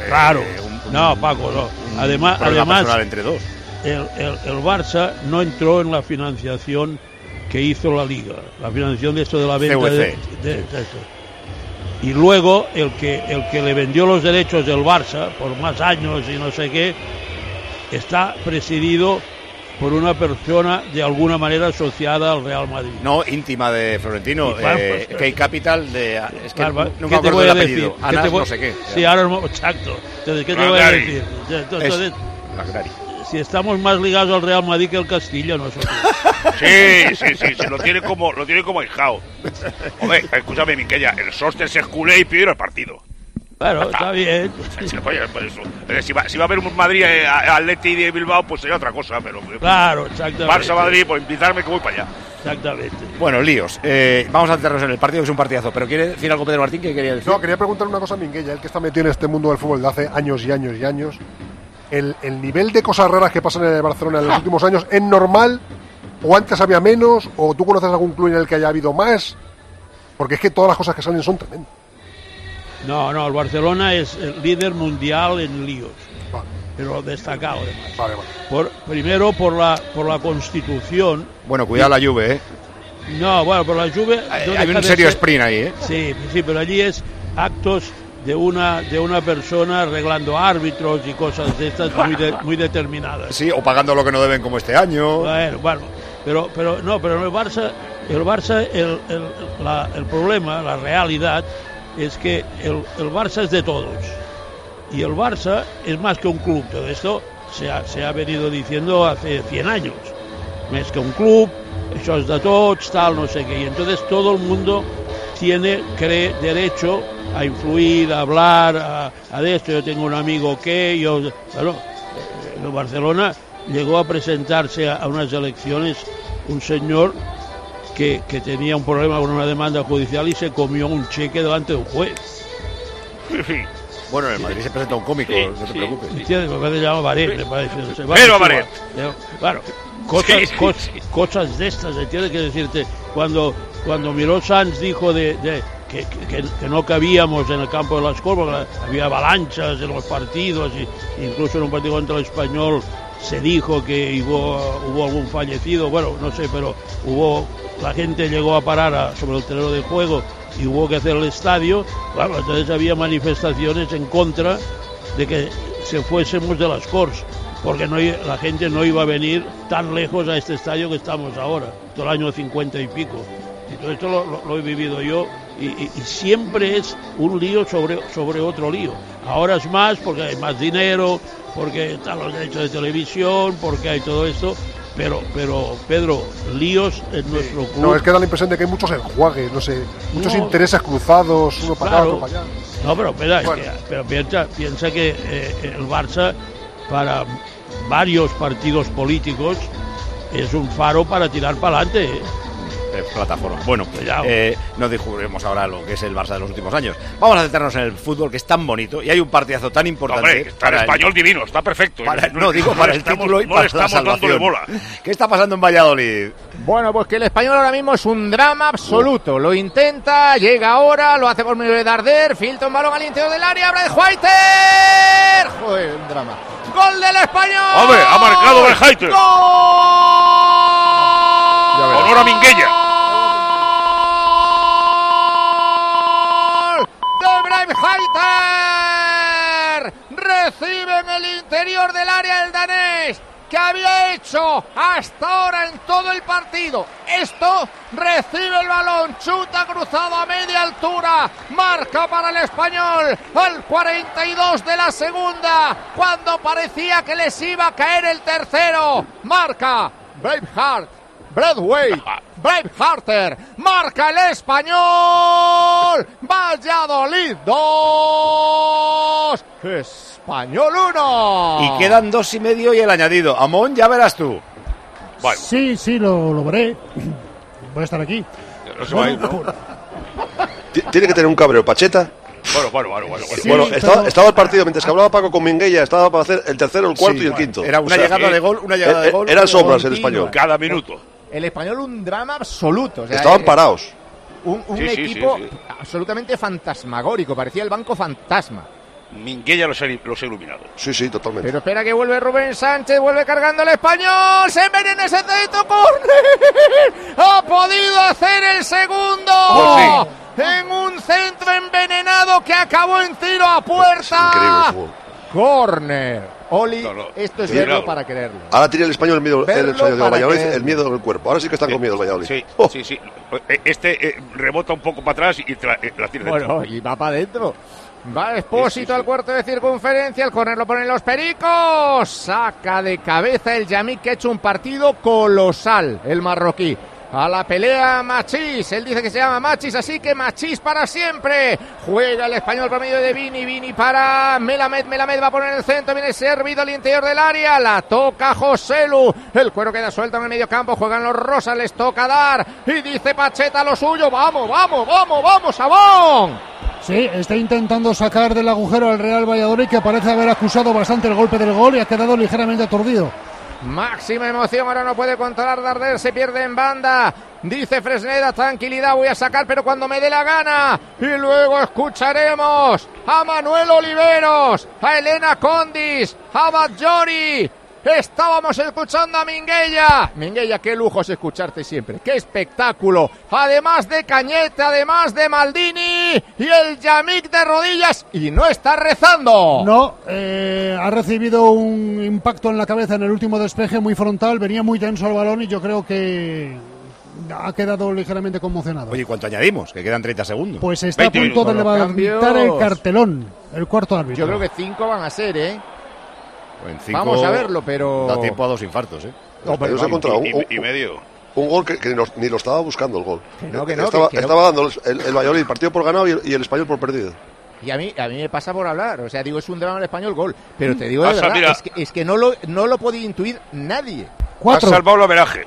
Eh, Claro. un- no, Paco, no. un Además, además entre dos. el, el- el Barça no entró en la financiación que hizo la liga, la financiación de esto de la venta de- de esto. Y luego el que el que le vendió los derechos del Barça por más años y no sé qué está presidido por una persona de alguna manera asociada al Real Madrid. No, íntima de Florentino. Eh, pues, Key Capital de. Es que Barba, no ¿qué te voy del a decir? apellido. ¿Qué Anas te voy- no sé qué. Sí, ahora no- exacto. Entonces, ¿qué te voy a decir? Es Entonces, Magnari. si estamos más ligados al Real Madrid que el Castilla nosotros. Sí, sí, sí, sí, lo tiene como, lo tiene como ahijao. Hombre, escúchame, Miquella, el Soster se culé y pidió el partido. Claro, está bien. Sí, oye, pues eso. Eh, Si va, si va a haber un Madrid eh, Atleti de Bilbao, pues sería otra cosa, pero Claro, exactamente. Barça Madrid, pues invitarme que voy para allá. Exactamente. Bueno, líos. Eh, vamos a centrarnos en el partido, que es un partidazo. Pero ¿quiere decir algo Pedro Martín? ¿Qué quería decir? No, quería preguntar una cosa a Minguella, él que está metido en este mundo del fútbol de hace años y años y años. El, el nivel de cosas raras que pasan en el Barcelona en los últimos años es normal, o antes había menos, o tú conoces algún club en el que haya habido más, porque es que todas las cosas que salen son tremendas. No, no, el Barcelona es el líder mundial en líos. Pero destacado además. Por, primero por la por la constitución. Bueno, cuidado la lluvia, ¿eh? No, bueno, por la lluvia. Hay- hay un serio sprint ahí, ¿eh? Sí, sí, pero allí es actos de una de una persona arreglando árbitros y cosas de estas muy de- muy determinadas. Sí, o pagando lo que no deben como este año. Bueno, bueno, pero, pero no, pero el Barça, el Barça, el, el- la- el problema, la realidad es que el, el Barça es de todos y el Barça es más que un club. Todo esto se ha, se ha venido diciendo hace 100 años. Más que un club, això és de tots, tal, no sé qué. Y entonces todo el mundo tiene, cree derecho a influir, a hablar, a, a de esto. Yo tengo un amigo que, yo, bueno, en Barcelona llegó a presentarse a unas elecciones un señor que, que tenía un problema con una demanda judicial y se comió un cheque delante de un juez. Bueno, en el Madrid se presenta un cómico, Sí, no te sí. preocupes. Entiende, me parece llamado Baret, me parece. No sé, Pero Baret. Claro, cosas, Sí, sí, cos- cosas de estas, ¿entiendes? Que decirte, cuando, cuando Miró Sanz dijo de, de- que, que- que no cabíamos en el campo de las Corvas, había avalanchas en los partidos, y, incluso en un partido contra el Español se dijo que hubo, hubo algún fallecido, bueno, no sé, pero hubo, la gente llegó a parar sobre el terreno de juego y hubo que hacer el estadio, bueno, entonces había manifestaciones en contra de que se fuésemos de las Corts, porque la gente no iba a venir tan lejos a este estadio que estamos ahora, todo el año 50 y pico. Y todo esto lo, he vivido yo y, y- y siempre es un lío sobre, sobre otro lío. Ahora es más porque hay más dinero, porque están los derechos de televisión, porque hay todo esto. Pero, pero Pedro, líos en nuestro club. No, es que da la impresión de que hay muchos enjuagues, no sé, muchos No. intereses cruzados, uno para acá, Claro. otro para allá. No, pero, espera, es Bueno. que- pero piensa, piensa que eh, el Barça, para varios partidos políticos, es un faro para tirar para adelante. ¿Eh? Plataforma. Bueno, eh, no descubrimos ahora lo que es el Barça de los últimos años. Vamos a centrarnos en el fútbol, que es tan bonito y hay un partidazo tan importante. Hombre, está el para español divino, está perfecto. para- no, digo para el estamos- título y no para la estamos dándole salvación. bola. ¿Qué está pasando en Valladolid? Bueno, pues que el español ahora mismo es un drama absoluto. Lo intenta, llega ahora, lo hace por medio de Darder, filtra un balón al interior del área, Brad Whiter. Joder, un drama. Gol del español. Hombre, ha marcado Berheiter. Honor a Minguella. Breitner. Recibe en el interior del área el danés que había hecho hasta ahora en todo el partido. Esto recibe el balón, chuta cruzado a media altura, marca para el español al 42 de la segunda, cuando parecía que les iba a caer el tercero. Marca Braveheart, Bradway, Bravehearter, marca el español. Valladolid 2, Español 1. Y quedan dos y medio y el añadido. Amón, ya verás tú. Sí, sí, lo, lo veré. Voy a estar aquí. No se va a ir, ¿no? Ti- Tiene que tener un cabreo Pacheta. Bueno, bueno, bueno, bueno. bueno. bueno, pero- estaba, estaba el partido, mientras que hablaba Paco con Minguella, estaba para hacer el tercero, el cuarto y el quinto. Era una O sea, llegada eh, de gol, una llegada de eh, gol. Eran sombras el español. Cada minuto. El español un drama absoluto. o sea, Estaban eh, parados. Un, un Sí, sí, equipo sí, sí. absolutamente fantasmagórico, parecía el banco fantasma. Minguella los ha, los ha iluminado. Sí, sí, totalmente. Pero espera que vuelve Rubén Sánchez, vuelve cargando el español, se envenena ese centro, córner, ha podido hacer el segundo. Pues En un centro envenenado que acabó en tiro a puerta. Increíble. Corner. Oli, No, no. esto es Sí, verlo claro. para quererlo. Ahora tiene el español el miedo, el español de Valladolid, el miedo en el cuerpo. Ahora sí que están con miedo el Valladolid. Sí, Oh, sí, sí. Eh, Este eh, rebota un poco para atrás y eh, la dentro. Bueno, y va para adentro. Va Expósito al cuarto de circunferencia, el corner lo ponen los pericos. Saca de cabeza el Yamik que ha hecho un partido colosal, el marroquí. A la pelea Machís, él dice que se llama Machís, así que Machís para siempre. Juega el español por medio de Vini, Vini para Melamed, Melamed va a poner el centro, viene servido al interior del área, la toca Joselu. El cuero queda suelto en el medio campo, juegan los rosas, les toca dar. Y dice Pacheta lo suyo, vamos, vamos, vamos, vamos, Sabón. Sí, está intentando sacar del agujero al Real Valladolid, que parece haber acusado bastante el golpe del gol y ha quedado ligeramente aturdido. Máxima emoción, ahora no puede controlar Darder, se pierde en banda. Dice Fresneda, tranquilidad, voy a sacar, pero cuando me dé la gana. Y luego escucharemos a Manuel Oliveros, a Elena Condis, a Badjori. Estábamos escuchando a Minguella. Minguella, qué lujo es escucharte siempre. Qué espectáculo. Además de Cañete, además de Maldini. Y el Yamik de rodillas y no está rezando. No, eh, ha recibido un impacto en la cabeza en el último despeje muy frontal, venía muy tenso el balón y yo creo que ha quedado ligeramente conmocionado. Oye, ¿y ¿cuánto añadimos? Que quedan 30 segundos. Pues está a 20 punto de levantar Cambios. el cartelón, el cuarto árbitro. Yo creo que cinco van a ser, ¿eh? En cinco Vamos a verlo, pero... Da tiempo a dos infartos, ¿eh? Ha encontrado un, Y, y medio. un gol que, que ni, lo, ni lo estaba buscando el gol. no, que no, estaba que- que no. estaba dando el, el Valladolid partido por ganado y el, y el español por perdido. Y a mí, a mí me pasa por hablar, o sea, digo, es un drama en español gol, pero te digo de verdad, mira. es que, es que no, lo, no lo podía intuir nadie. Ha salvado el averaje.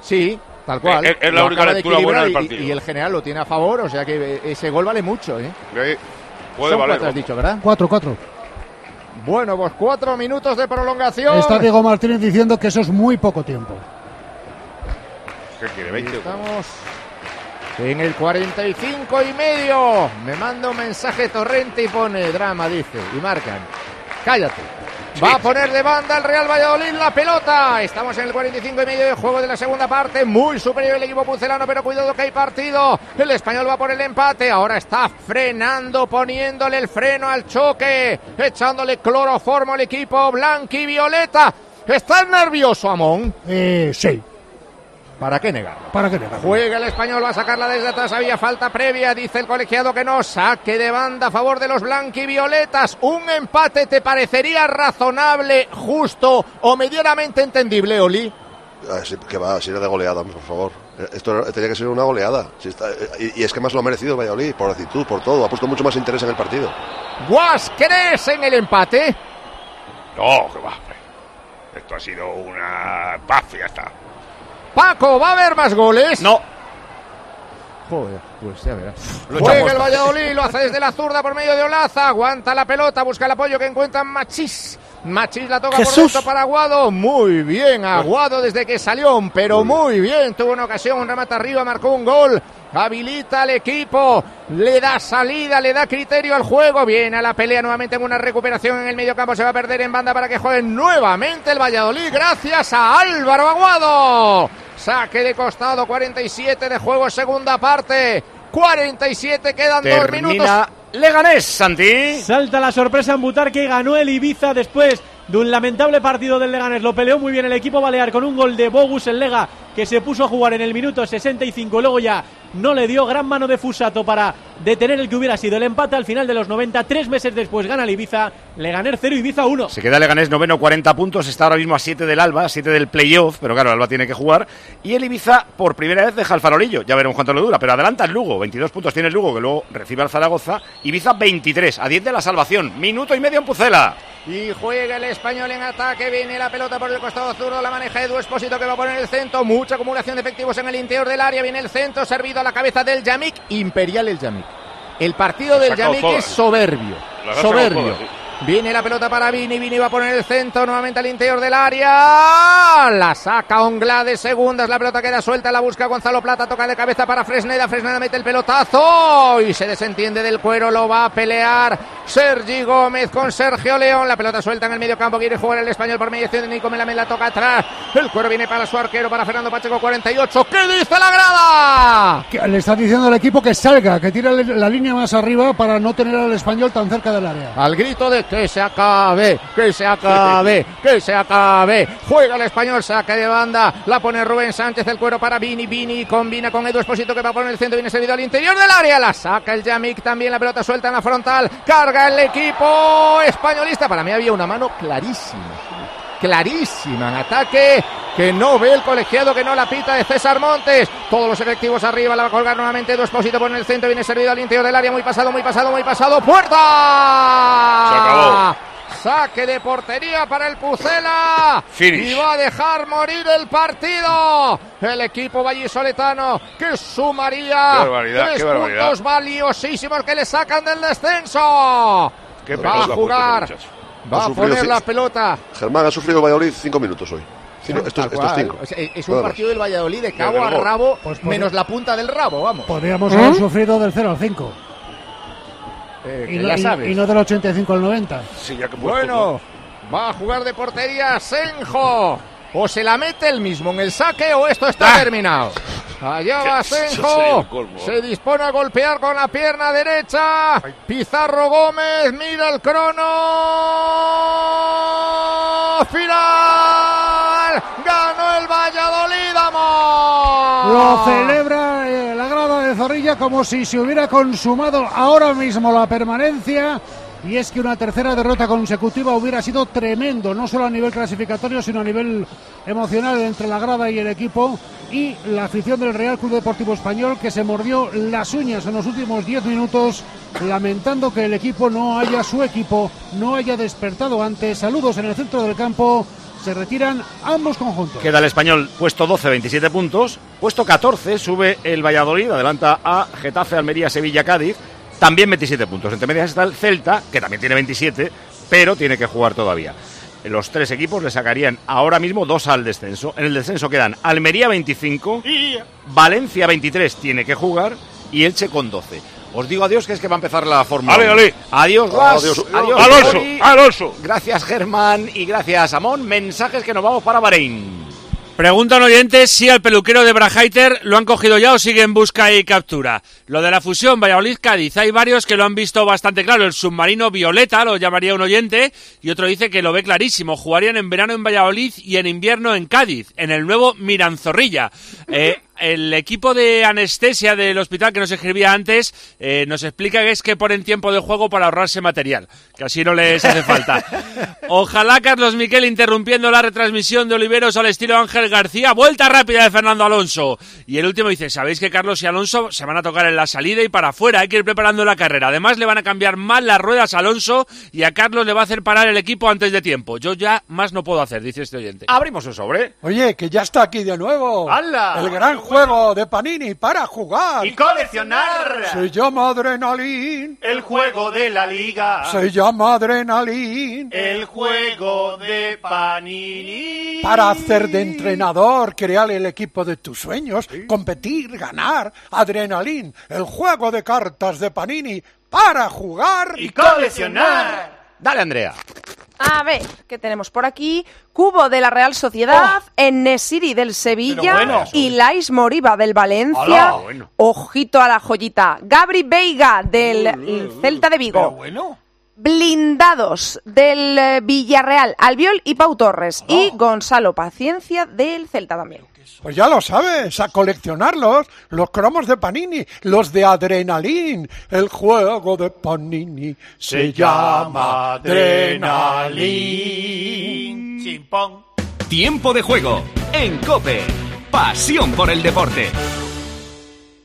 Sí, tal cual. Es- es la única de lectura buena del equilibrar y- partido. Y, el general lo tiene a favor, o sea que ese gol vale mucho, ¿eh? Puede Son valer, cuatro, has dicho, ¿verdad? Cuatro, cuatro. Bueno, pues cuatro minutos de prolongación. Está Diego Martínez diciendo que eso es muy poco tiempo. ¿Qué quiere? 20. Estamos en el 45 y medio. Me manda un mensaje torrente y pone drama, dice. Y marcan. Cállate. Va a poner de banda el Real Valladolid la pelota. Estamos en el 45 y medio de juego de la segunda parte. Muy superior el equipo pucelano, pero cuidado que hay partido. El español va por el empate. Ahora está frenando, poniéndole el freno al choque. Echándole cloroformo al equipo blanqui violeta. ¿Estás nervioso, Amón? Eh, sí. ¿Para qué negar? ¿Para qué negar? Juega el español, va a sacarla desde atrás. Había falta previa, dice el colegiado que no. Saque de banda a favor de los blanquivioletas. Un empate te parecería razonable, justo o medianamente entendible, Oli. Ah, sí, que va, si era de goleada, por favor. Esto tenía que ser una goleada. Si está- eh, y, y es que más lo ha merecido el Valladolid, por actitud, por todo. Ha puesto mucho más interés en el partido. Guas, ¿crees en el empate? No, que va. Esto ha sido una paz, ya está. Paco, ¿va a haber más goles? No. Joder, pues ya verás. Lo Juega el Valladolid, lo hace desde la zurda por medio de Olaza. Aguanta la pelota, busca el apoyo que encuentra Machís. Machís la toca por Jesús. dentro para Aguado. Muy bien, Aguado desde que salió, pero muy bien. Tuvo una ocasión, un remate arriba, marcó un gol. Habilita al equipo, le da salida, le da criterio al juego. Viene a la pelea nuevamente en una recuperación en el medio campo. Se va a perder en banda para que juegue nuevamente el Valladolid. Gracias a Álvaro Aguado. Saque de costado, 47 de juego, segunda parte. 47, quedan dos minutos. Leganés, Santi. Salta la sorpresa en Butarque, ganó el Ibiza después de un lamentable partido del Leganés. Lo peleó muy bien el equipo balear con un gol de Bogus el Lega que se puso a jugar en el minuto 65. Luego ya no le dio gran mano de Fusato para detener el que hubiera sido el empate al final de los 90. Tres meses después gana el Ibiza. Leganés 0, Ibiza 1. Se queda Leganés noveno, 40 puntos. Está ahora mismo a 7 del Alba, 7 del playoff. Pero claro, Alba tiene que jugar. Y el Ibiza por primera vez deja el farolillo. Ya veremos cuánto le dura. Pero adelanta el Lugo. 22 puntos tiene el Lugo, que luego recibe al Zaragoza. Ibiza 23, a 10 de la salvación. Minuto y medio en Pucela. Y juega el español en ataque. Viene la pelota por el costado zurdo. La maneja Edu Espósito que va a poner el centro. Mucha acumulación de efectivos en el interior del área. Viene el centro servido a la cabeza del Yamik. Imperial el Yamik. El partido del Yamik es soberbio. Soberbio. Viene la pelota para Vini. Vini va a poner el centro nuevamente al interior del área. La saca Ongla de segundas. La pelota queda suelta. La busca Gonzalo Plata. Toca de cabeza para Fresneda. Fresneda mete el pelotazo. Y se desentiende del cuero. Lo va a pelear Sergi Gómez con Sergio León. La pelota suelta en el medio campo. Quiere jugar el español por mediación de Nico Melamed. La toca atrás. El cuero viene para su arquero. Para Fernando Pacheco 48. ¿Qué dice la grada? Que le está diciendo al equipo que salga, que tire la línea más arriba para no tener al español tan cerca del área. Al grito de que se acabe, que se acabe, que se acabe. Juega el español, saca de banda. La pone Rubén Sánchez, el cuero para Vini. Vini combina con Edu Esposito que va a poner el centro. Viene servido al interior del área. La saca el Yamik también. La pelota suelta en la frontal. Carga el equipo españolista. Para mí había una mano clarísima. Clarísima en ataque que no ve el colegiado, que no la pita de César Montes. Todos los efectivos arriba, la va a colgar nuevamente Edu Esposito por en el centro, viene servido al interior del área, muy pasado, muy pasado, muy pasado. ¡Puerta! Se acabó. Saque de portería para el Pucela. Finish. Y va a dejar morir el partido. El equipo vallisoletano que sumaría tres puntos valiosísimos que le sacan del descenso. Qué va a jugar. Va a poner la pelota. Germán ha sufrido el Valladolid cinco minutos hoy. Estos, Tal estos cual. cinco. O sea, es Nada un más. partido del Valladolid de cabo a rabo, Pues menos la punta del rabo, vamos. Podríamos haber sufrido del 0 al 5. Eh, Y, no- ya y- sabes. y no del 85 al 90. Sí, ya que Bueno, va a jugar de portería Senjo. O se la mete el mismo en el saque o esto está terminado. Allá va Senjo. Se dispone a golpear con la pierna derecha. Pizarro Gómez, mira el crono. Final. Ganó el Valladolid, amor. Lo celebra eh, la grada de Zorrilla como si se hubiera consumado ahora mismo la permanencia. Y es que una tercera derrota consecutiva hubiera sido tremendo, no solo a nivel clasificatorio, sino a nivel emocional entre la grada y el equipo. Y la afición del Real Club Deportivo Español que se mordió las uñas en los últimos 10 minutos, lamentando que el equipo no haya, su equipo, no haya despertado antes. Saludos en el centro del campo. Se retiran ambos conjuntos. Queda el español puesto 12, 27 puntos. Puesto 14 sube el Valladolid, adelanta a Getafe, Almería, Sevilla, Cádiz. También 27 puntos. Entre medias está el Celta, que también tiene 27, pero tiene que jugar todavía. Los tres equipos le sacarían ahora mismo dos al descenso. En el descenso quedan Almería 25, Valencia 23 tiene que jugar y Elche con 12. Os digo adiós, que es que va a empezar la Fórmula Ale, 1. ale. Adiós. Adiós. Adiós, Alonso, Tony. Alonso. Gracias, Germán. Y gracias, Amón. Mensajes que nos vamos para Bahrein. Pregunta un oyente si al peluquero de Brajaiter lo han cogido ya o sigue en busca y captura. Lo de la fusión Valladolid-Cádiz, hay varios que lo han visto bastante claro. El submarino Violeta lo llamaría un oyente y otro dice que lo ve clarísimo. Jugarían en verano en Valladolid y en invierno en Cádiz, en el nuevo Miranzorrilla. Eh, el equipo de anestesia del hospital que nos escribía antes eh, nos explica que es que ponen tiempo de juego para ahorrarse material, que así no les hace falta. Ojalá Carlos Miquel interrumpiendo la retransmisión de Oliveros al estilo Ángel García. Vuelta rápida de Fernando Alonso. Y el último dice, ¿sabéis que Carlos y Alonso se van a tocar en la salida y para afuera? Hay que ir preparando la carrera. Además le van a cambiar más las ruedas a Alonso y a Carlos le va a hacer parar el equipo antes de tiempo. Yo ya más no puedo hacer, dice este oyente. Abrimos un sobre. Oye, que ya está aquí de nuevo. ¡Hala! El gran juego de Panini para jugar. Y coleccionar Se llama Adrenalin. el juego de la liga. Se llama Adrenalin. El juego de Panini. Para hacer de entrenador, crear el equipo de tus sueños, competir, ganar. Adrenalin, el juego de cartas de Panini para jugar Y coleccionar. Dale, Andrea. A ver, ¿qué tenemos por aquí? Cubo de la Real Sociedad, Enesiri del Sevilla bueno. y Lais Moriba del Valencia. Hola, bueno. Ojito a la joyita. Gabri Veiga del Celta de Vigo. bueno. Blindados del eh, Villarreal, Albiol y Pau Torres. Y Gonzalo Paciencia del Celta también. Pues ya lo sabes, a coleccionarlos, los cromos de Panini, los de Adrenalin. El juego de Panini se llama Adrenalin. Chimpón. Tiempo de juego en Cope. Pasión por el deporte.